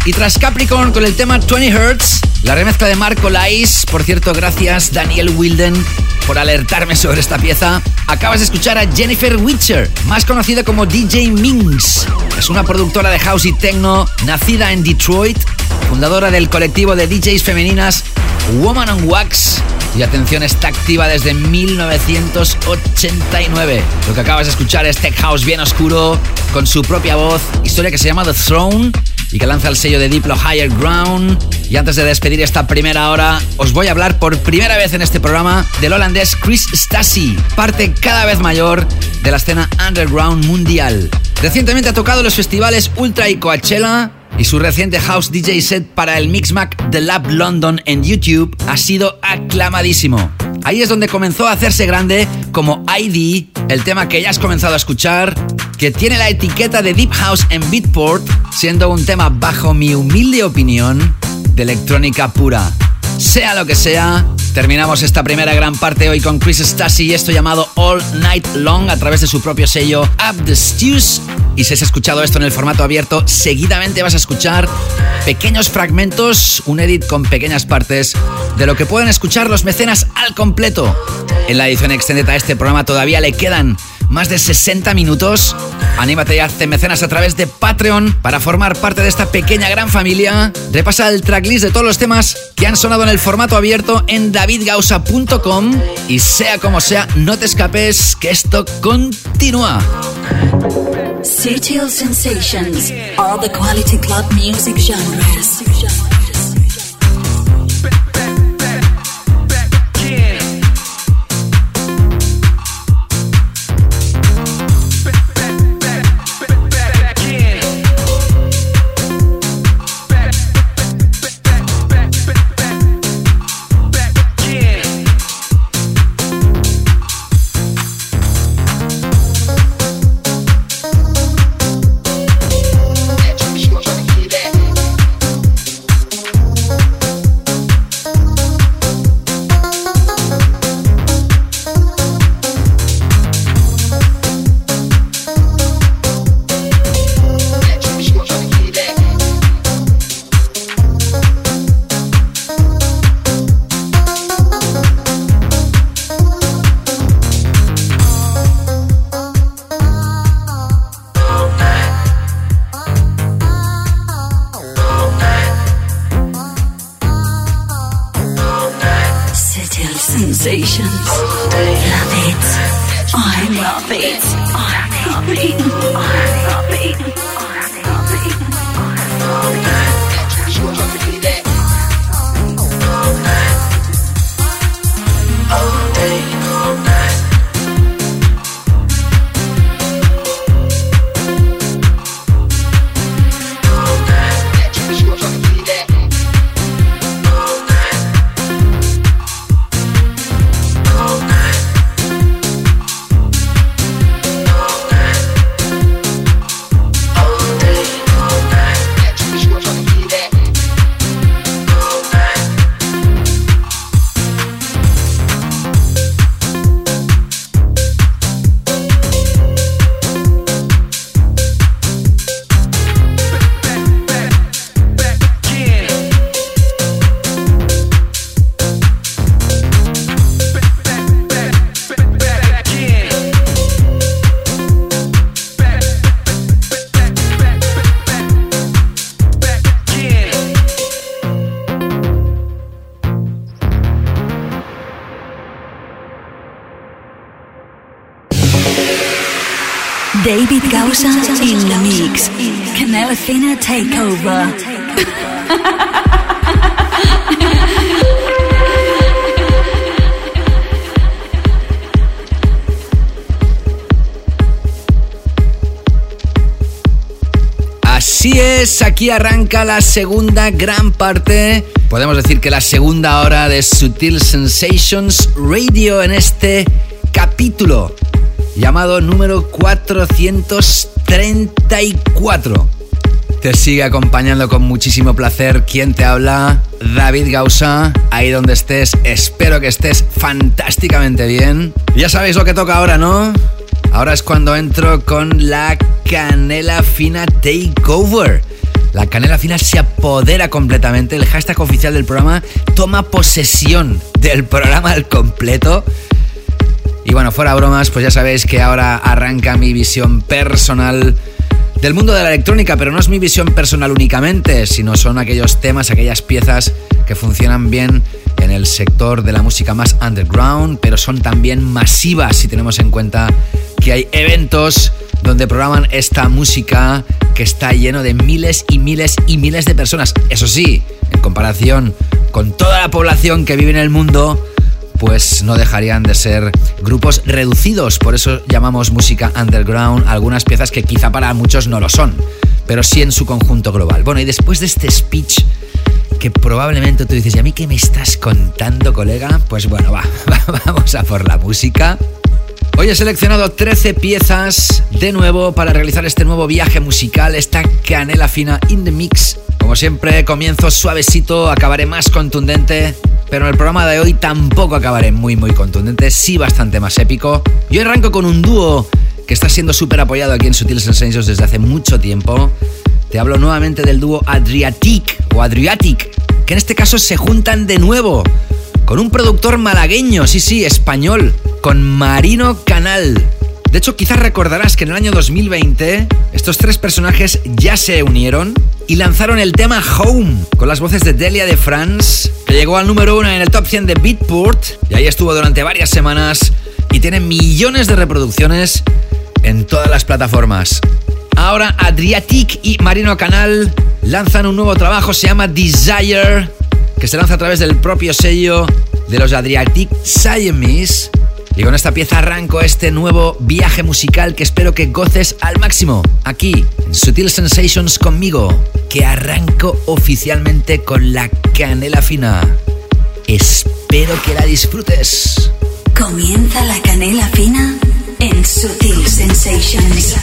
Y tras Capricorn con el tema 20 Hz, la remezcla de Marco Lais, por cierto, gracias Daniel Wilden por alertarme sobre esta pieza. Acabas de escuchar a Jennifer Witcher, más conocida como DJ Minx. Es una productora de house y techno nacida en Detroit, fundadora del colectivo de DJs femeninas Woman on Wax Y atención, está activa desde 1989. Lo que acabas de escuchar es Tech House bien oscuro, con su propia voz, historia que se llama The Throne y que lanza el sello de Diplo Higher Ground. Y antes de despedir esta primera hora, os voy a hablar por primera vez en este programa del holandés Chris Stasi, parte cada vez mayor de la escena underground mundial. Recientemente ha tocado los festivales Ultra y Coachella y su reciente house DJ set para el Mixmac The Lab London en YouTube ha sido aclamadísimo. Ahí es donde comenzó a hacerse grande como ID, el tema que ya has comenzado a escuchar, que tiene la etiqueta de Deep House en Beatport, siendo un tema bajo mi humilde opinión de electrónica pura. Sea lo que sea, terminamos esta primera gran parte hoy con Chris Stasi y esto llamado All Night Long a través de su propio sello Up the Stews. Y si has escuchado esto en el formato abierto, seguidamente vas a escuchar pequeños fragmentos, un edit con pequeñas partes de lo que pueden escuchar los mecenas al completo. En la edición extendida a este programa todavía le quedan más de 60 minutos. Anímate y hazte mecenas a través de Patreon para formar parte de esta pequeña gran familia. Repasa el tracklist de todos los temas que han sonado en el formato abierto en davidgausa.com y sea como sea, no te escapes que esto continúa. Sensations, all the quality club music. Mix. Takeover. Así es, aquí arranca la segunda gran parte. Podemos decir que la segunda hora de Sutil Sensations Radio en este capítulo llamado número 434. Te sigue acompañando con muchísimo placer quien te habla, David Gausa, ahí donde estés, espero que estés fantásticamente bien. Ya sabéis lo que toca ahora, ¿no? Ahora es cuando entro con la canela fina takeover. La canela fina se apodera completamente. El hashtag oficial del programa toma posesión del programa al completo. Y bueno, fuera bromas, pues ya sabéis que ahora arranca mi visión personal del mundo de la electrónica, pero no es mi visión personal únicamente, sino son aquellos temas, aquellas piezas que funcionan bien en el sector de la música más underground, pero son también masivas si tenemos en cuenta que hay eventos donde programan esta música que está lleno de miles y miles y miles de personas. Eso sí, en comparación con toda la población que vive en el mundo, pues no dejarían de ser grupos reducidos. Por eso llamamos música underground algunas piezas que quizá para muchos no lo son, pero sí en su conjunto global. Bueno, y después de este speech que probablemente tú dices, ¿y a mí qué me estás contando, colega? Pues bueno, va, vamos a por la música. Hoy he seleccionado 13 piezas de nuevo para realizar este nuevo viaje musical, esta canela fina in the mix. Como siempre, comienzo suavecito, acabaré más contundente, pero en el programa de hoy tampoco acabaré muy muy contundente, sí bastante más épico. Yo arranco con un dúo que está siendo súper apoyado aquí en Sutil Sensations desde hace mucho tiempo. Te hablo nuevamente del dúo Adriatic o Adriatic, que en este caso se juntan de nuevo con un productor malagueño, sí, sí, español, con Marino Canal. De hecho, quizás recordarás que en el año 2020 estos tres personajes ya se unieron y lanzaron el tema Home con las voces de Delia de France, que llegó al número uno en el top 100 de Beatport y ahí estuvo durante varias semanas y tiene millones de reproducciones en todas las plataformas. Ahora Adriatic y Marino Canal lanzan un nuevo trabajo, se llama Desire que se lanza a través del propio sello de los Adriatic Siamese. Y con esta pieza arranco este nuevo viaje musical que espero que goces al máximo aquí en Sutil Sensations conmigo, que arranco oficialmente con la canela fina. Espero que la disfrutes. Comienza la canela fina en Sutil Sensations.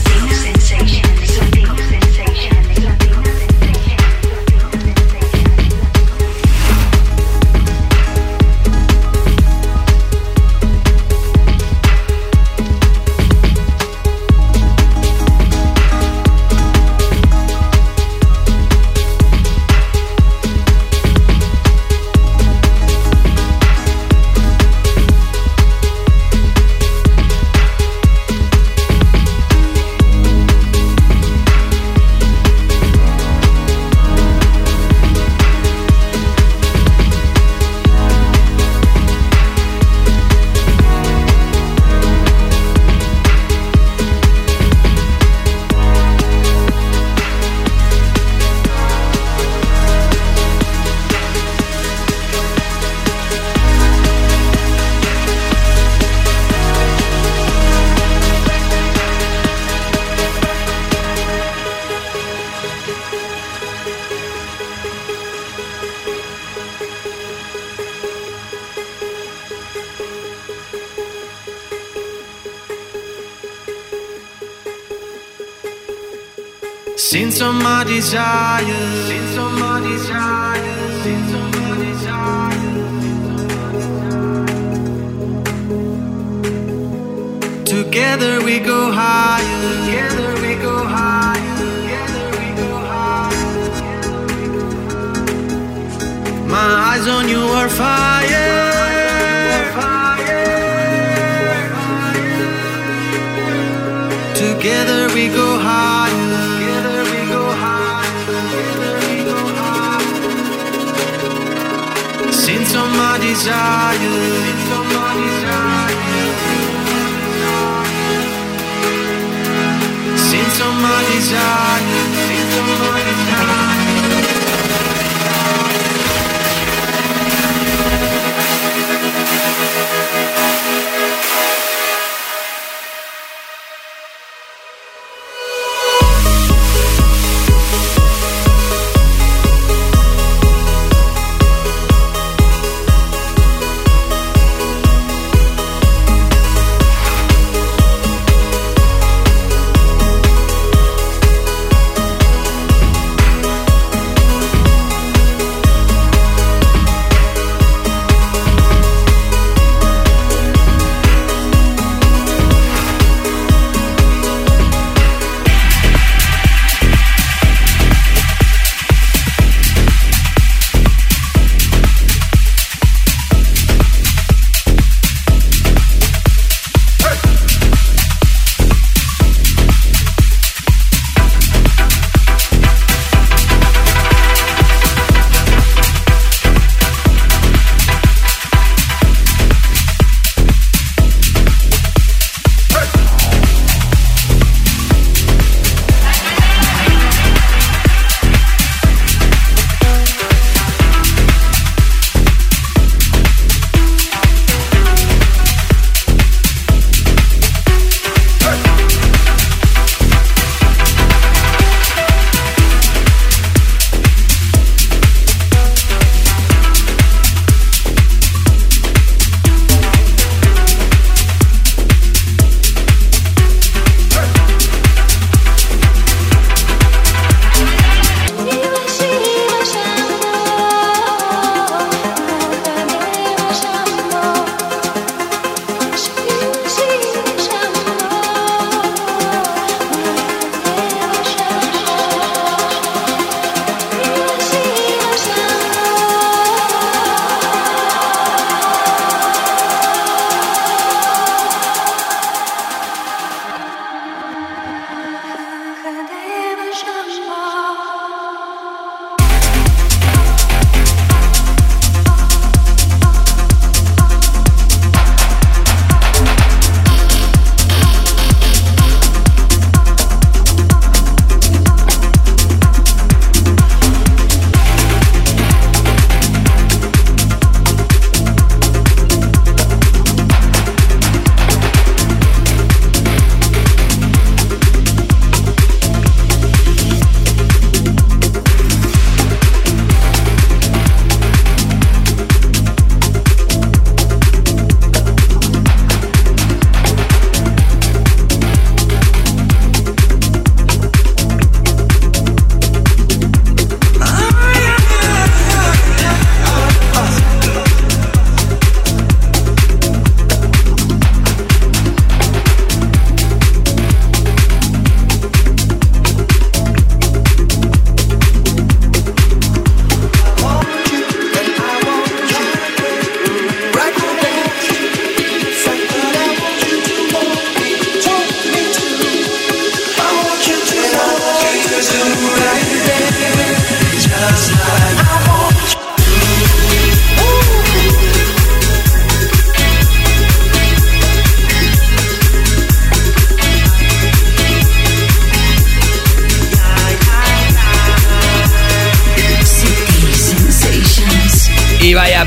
Together we go higher. Together we go higher. Together we go higher. My eyes on you are fire. Together we go higher. Higher. Since all my desires. Since all my desires.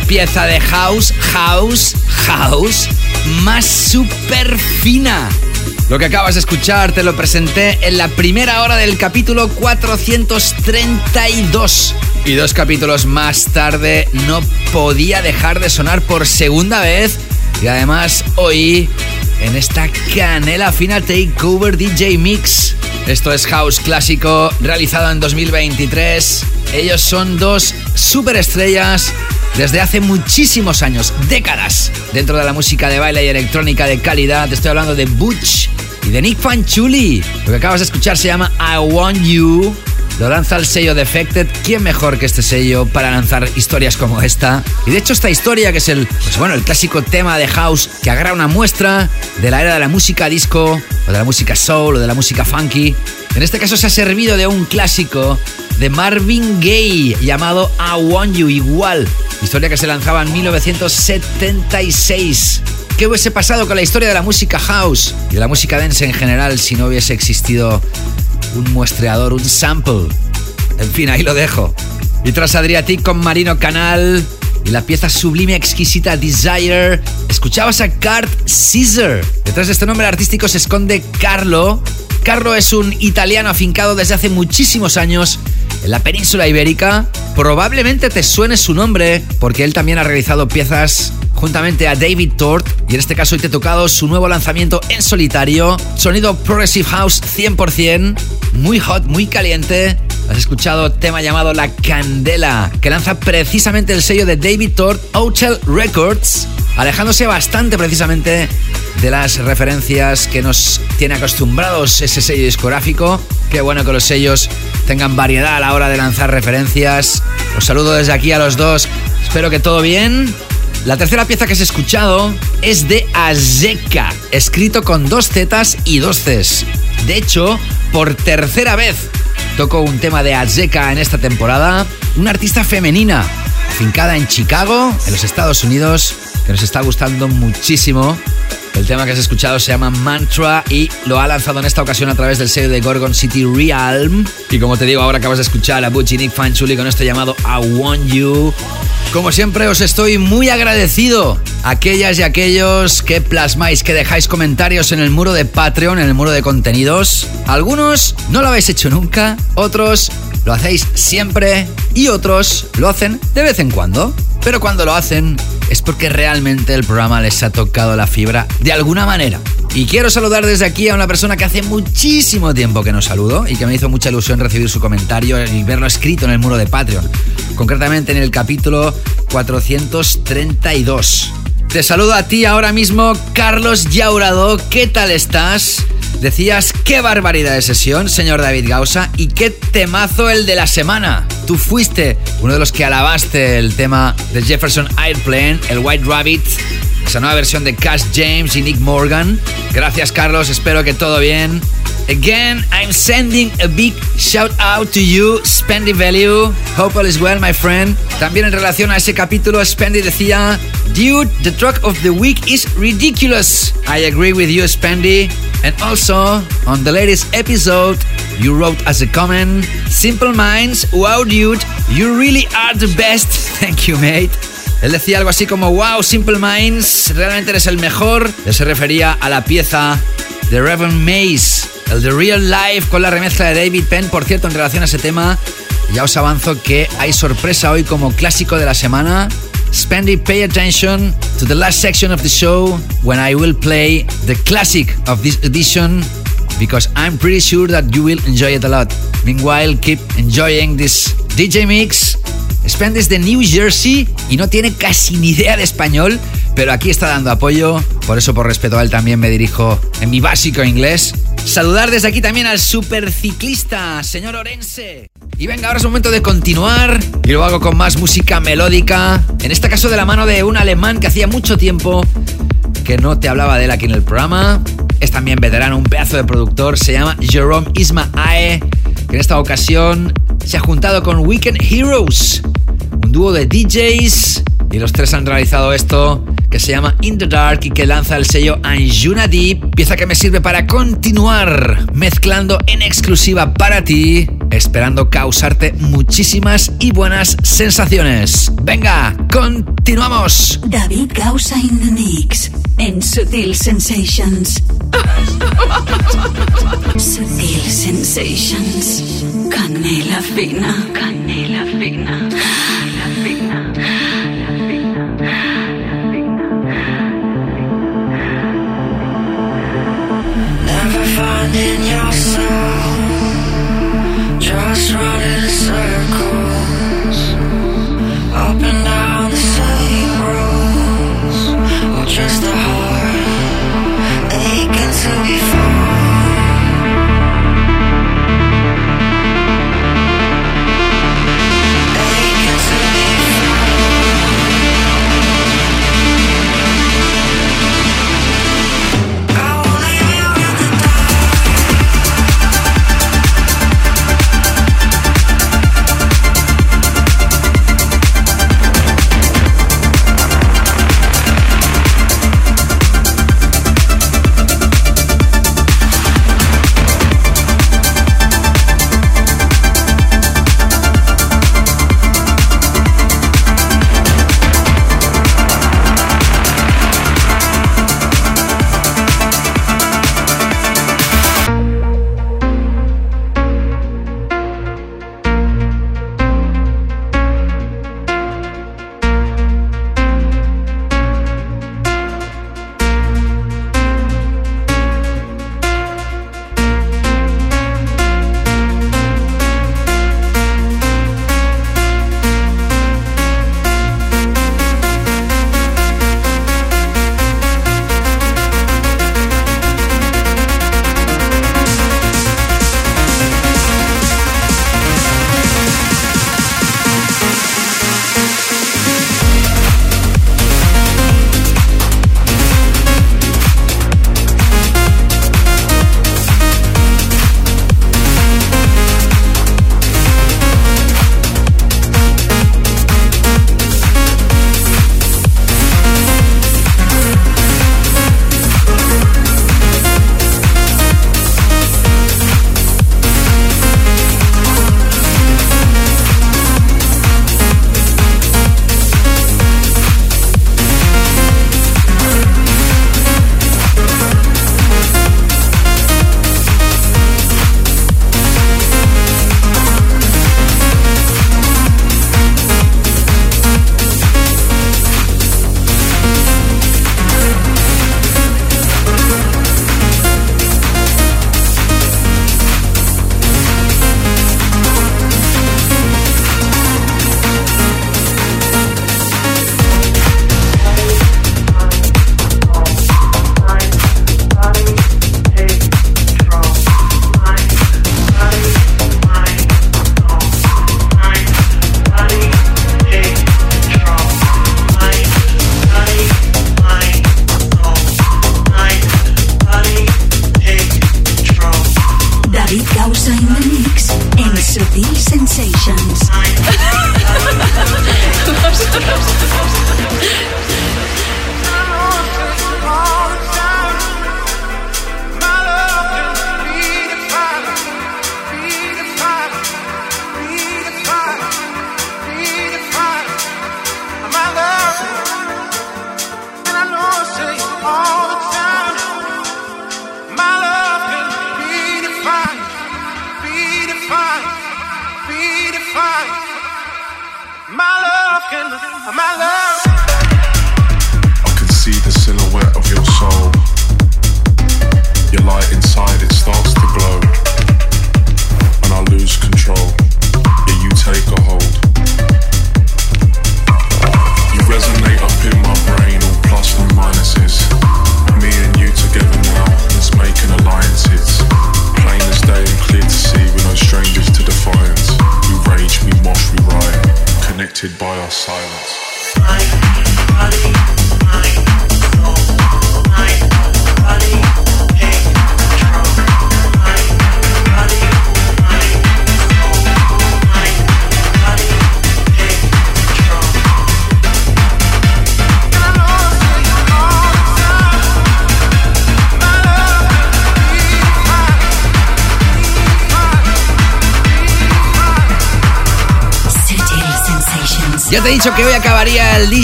Pieza de house, house, house, más super fina. Lo que acabas de escuchar te lo presenté en la primera hora del capítulo 432. Y dos capítulos más tarde no podía dejar de sonar por segunda vez. Y además hoy en esta canela fina Takeover DJ Mix. Esto es House Clásico realizado en 2023. Ellos son dos superestrellas desde hace muchísimos años, décadas, dentro de la música de baile y electrónica de calidad. Te estoy hablando de Butch y de Nick Fanchuli. Lo que acabas de escuchar se llama I Want You. Lo lanza el sello Defected. ¿Quién mejor que este sello para lanzar historias como esta? Y de hecho esta historia, que es el, pues bueno, el clásico tema de house que agarra una muestra de la era de la música disco, o de la música soul, o de la música funky. En este caso se ha servido de un clásico de Marvin Gaye llamado I Want You igual. Historia que se lanzaba en 1976. ¿Qué hubiese pasado con la historia de la música house y de la música dance en general si no hubiese existido un muestreador, un sample? En fin, ahí lo dejo. Y tras Adriatic con Marino Canal y la pieza sublime exquisita Desire, escuchabas a Cart Caesar. Detrás de este nombre artístico se esconde Carlo. Carlo es un italiano afincado desde hace muchísimos años la península ibérica. Probablemente te suene su nombre porque él también ha realizado piezas juntamente a David Tort y en este caso hoy te he tocado su nuevo lanzamiento en solitario, sonido Progressive House 100%, muy hot, muy caliente. Has escuchado tema llamado La Candela, que lanza precisamente el sello de David Tort, Hotel Records, alejándose bastante precisamente de las referencias que nos tiene acostumbrados ese sello discográfico. Qué bueno que los sellos tengan variedad a la hora de lanzar referencias. Os saludo desde aquí a los dos. Espero que todo bien. La tercera pieza que has escuchado es de Azeka, escrito con dos zetas y dos cs. De hecho, por tercera vez toco un tema de Azeka en esta temporada, una artista femenina, afincada en Chicago, en los Estados Unidos, que nos está gustando muchísimo. El tema que has escuchado se llama Mantra y lo ha lanzado en esta ocasión a través del sello de Gorgon City Realm. Y como te digo, ahora acabas de escuchar a Butch y Nick Fanchuli con esto llamado I Want You. Como siempre, os estoy muy agradecido a aquellas y aquellos que plasmáis, que dejáis comentarios en el muro de Patreon, en el muro de contenidos. Algunos no lo habéis hecho nunca, otros lo hacéis siempre y otros lo hacen de vez en cuando. Pero cuando lo hacen es porque realmente el programa les ha tocado la fibra de alguna manera. Y quiero saludar desde aquí a una persona que hace muchísimo tiempo que no saludo y que me hizo mucha ilusión recibir su comentario y verlo escrito en el muro de Patreon. Concretamente en el capítulo 432. Te saludo a ti ahora mismo, Carlos Yaurado. ¿Qué tal estás? Decías, qué barbaridad de sesión, señor David Gausa, y qué temazo el de la semana. Tú fuiste uno de los que alabaste el tema de Jefferson Airplane, el White Rabbit, esa nueva versión de Cash James y Nick Morgan. Gracias, Carlos, espero que todo bien. Again, I'm sending a big shout out to you, Spendy Value. Hope all is well, my friend. También en relación a ese capítulo, Spendy decía, Dude, the track of the week is ridiculous. I agree with you, Spendy. And also, on the latest episode, you wrote as a comment, Simple Minds, wow, dude, you really are the best. Thank you, mate. Él decía algo así como, wow, Simple Minds, realmente eres el mejor. Él se refería a la pieza de Reverend Maze, el de Real Life con la remezcla de David Penn. Por cierto, en relación a ese tema, ya os avanzo que hay sorpresa hoy como clásico de la semana. Spendy, pay attention to the last section of the show when I will play the classic of this edition because I'm pretty sure that you will enjoy it a lot. Meanwhile, keep enjoying this DJ mix. Spendy es de New Jersey y no tiene casi ni idea de español, pero aquí está dando apoyo. Por eso, por respeto a él, también me dirijo en mi básico inglés. Saludar desde aquí también al superciclista, señor Orense. Y venga, ahora es momento de continuar y lo hago con más música melódica. En este caso de la mano de un alemán que hacía mucho tiempo que no te hablaba de él aquí en el programa. Es también veterano, un pedazo de productor. Se llama Jerome Isma-Ae, que en esta ocasión se ha juntado con Weekend Heroes, un dúo de DJs. Y los tres han realizado esto que se llama In the Dark y que lanza el sello Anjuna Deep, pieza que me sirve para continuar mezclando en exclusiva para ti, esperando causarte muchísimas y buenas sensaciones. Venga, continuamos. David Gausa in the mix en Sutil Sensations. Sutil Sensations. Canela fina, canela fina. Just run in circles, up and down the silly roads. Or just a heart aching to be found.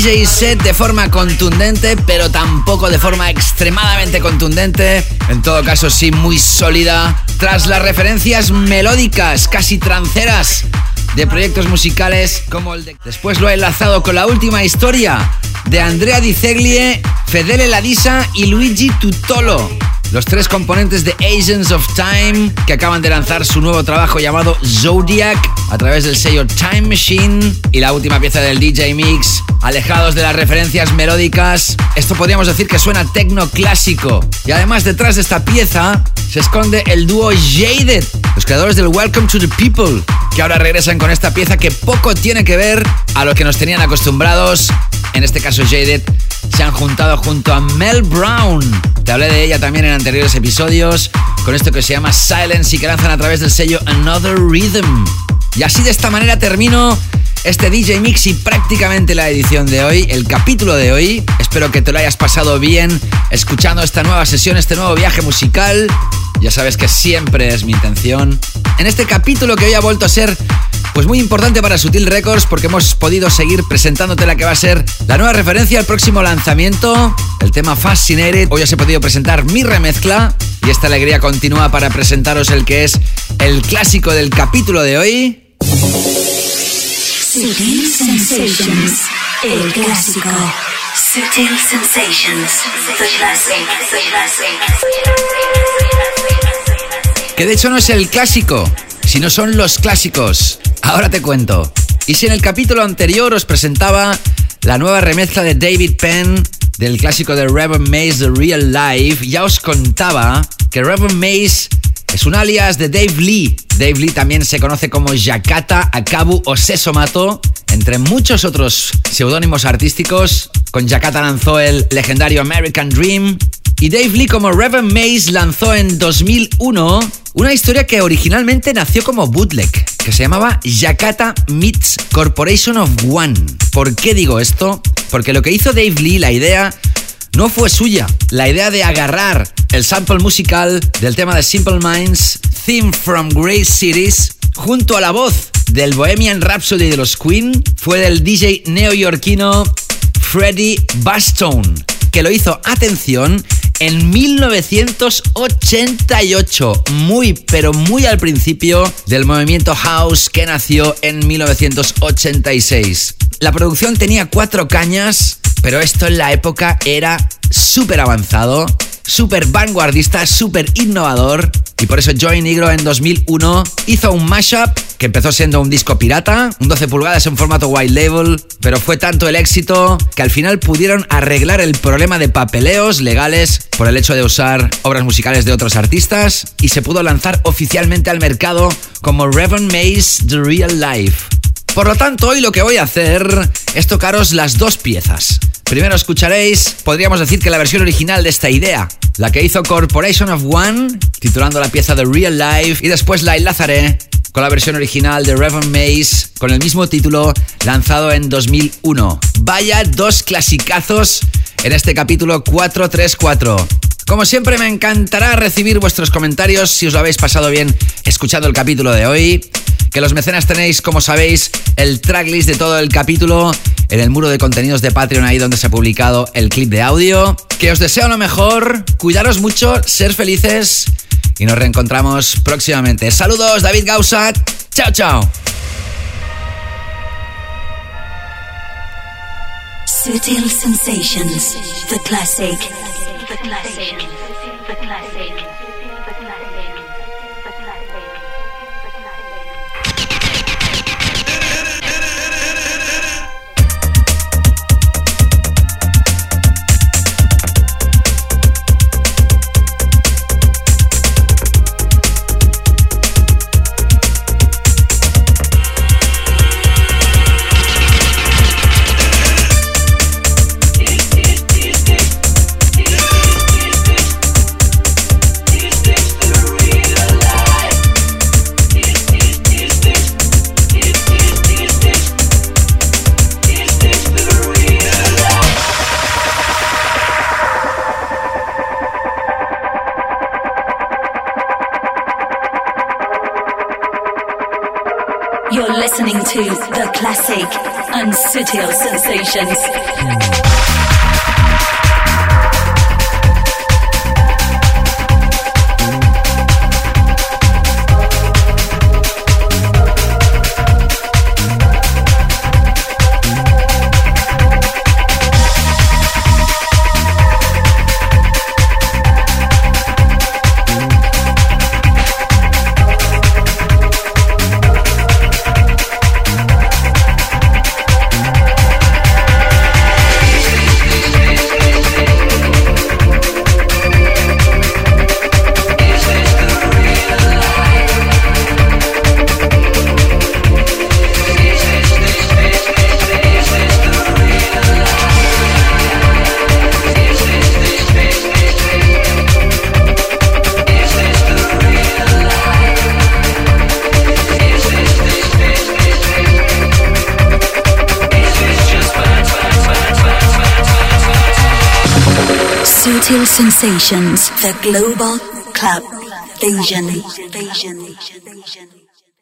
Set de forma contundente, pero tampoco de forma extremadamente contundente. En todo caso, sí muy sólida. Tras las referencias melódicas, casi tranceras, de proyectos musicales como el de... Después lo he enlazado con la última historia de Andrea Di Zeglie, Fedele Ladisa y Luigi Tutolo los tres componentes de Agents of Time que acaban de lanzar su nuevo trabajo llamado Zodiac a través del sello Time Machine y la última pieza del DJ Mix, alejados de las referencias melódicas. Esto podríamos decir que suena tecno clásico. Y además detrás de esta pieza se esconde el dúo Jaded, los creadores del Welcome to the People, que ahora regresan con esta pieza que poco tiene que ver a lo que nos tenían acostumbrados. En este caso Jaded se han juntado junto a Mel Brown. Te hablé de ella también en anteriores episodios con esto que se llama Silence y que lanzan a través del sello Another Rhythm. Y así de esta manera termino este DJ Mix y prácticamente la edición de hoy, el capítulo de hoy. Espero que te lo hayas pasado bien escuchando esta nueva sesión, este nuevo viaje musical. Ya sabes que siempre es mi intención. En este capítulo que hoy ha vuelto a ser pues muy importante para Sutil Records porque hemos podido seguir presentándote la que va a ser la nueva referencia al próximo lanzamiento, el tema Fascinated. Hoy os he podido presentar mi remezcla y esta alegría continúa para presentaros el que es el clásico del capítulo de hoy. Sutil Sensations, el clásico. Sutil Sensations, classic. Que de hecho no es el clásico, sino son los clásicos. Ahora te cuento. Y si en el capítulo anterior os presentaba la nueva remezcla de David Penn del clásico de Reverend Maze The Real Life, ya os contaba que Reverend Maze es un alias de Dave Lee. Dave Lee también se conoce como Yakata, Akabu o Sesomato, entre muchos otros seudónimos artísticos. Con Yakata lanzó el legendario American Dream. Y Dave Lee como Reverend Maze lanzó en 2001 una historia que originalmente nació como bootleg, que se llamaba Yakata Meets Corporation of One. ¿Por qué digo esto? Porque lo que hizo Dave Lee, la idea, no fue suya. La idea de agarrar el sample musical del tema de Simple Minds, Theme from Great Cities, junto a la voz del Bohemian Rhapsody de los Queen, fue del DJ neoyorquino Freddie Bastone, que lo hizo, atención, en 1988, muy pero muy al principio del movimiento house que nació en 1986. La producción tenía cuatro cañas, pero esto en la época era súper avanzado, súper vanguardista, súper innovador. Y por eso Joy Negro en 2001 hizo un mashup que empezó siendo un disco pirata, un 12 pulgadas en formato white label, pero fue tanto el éxito que al final pudieron arreglar el problema de papeleos legales por el hecho de usar obras musicales de otros artistas y se pudo lanzar oficialmente al mercado como Reverend Maze The Real Life. Por lo tanto, hoy lo que voy a hacer es tocaros las dos piezas. Primero escucharéis, podríamos decir que la versión original de esta idea, la que hizo Corporation of One, titulando la pieza The Real Life, y después la enlazaré con la versión original de Reverend Maze, con el mismo título, lanzado en 2001. Vaya dos clasicazos en este capítulo 434. Como siempre me encantará recibir vuestros comentarios si os lo habéis pasado bien escuchando el capítulo de hoy. Que los mecenas tenéis, como sabéis, el tracklist de todo el capítulo en el muro de contenidos de Patreon, ahí donde se ha publicado el clip de audio. Que os deseo lo mejor, cuidaros mucho, ser felices y nos reencontramos próximamente. Saludos, David Gausat. Chao, chao. Sutil Sensations, the classic. The classic. The classic. Listening to The Classic and Sutil Sensations. Sensations, the global club vision. vision.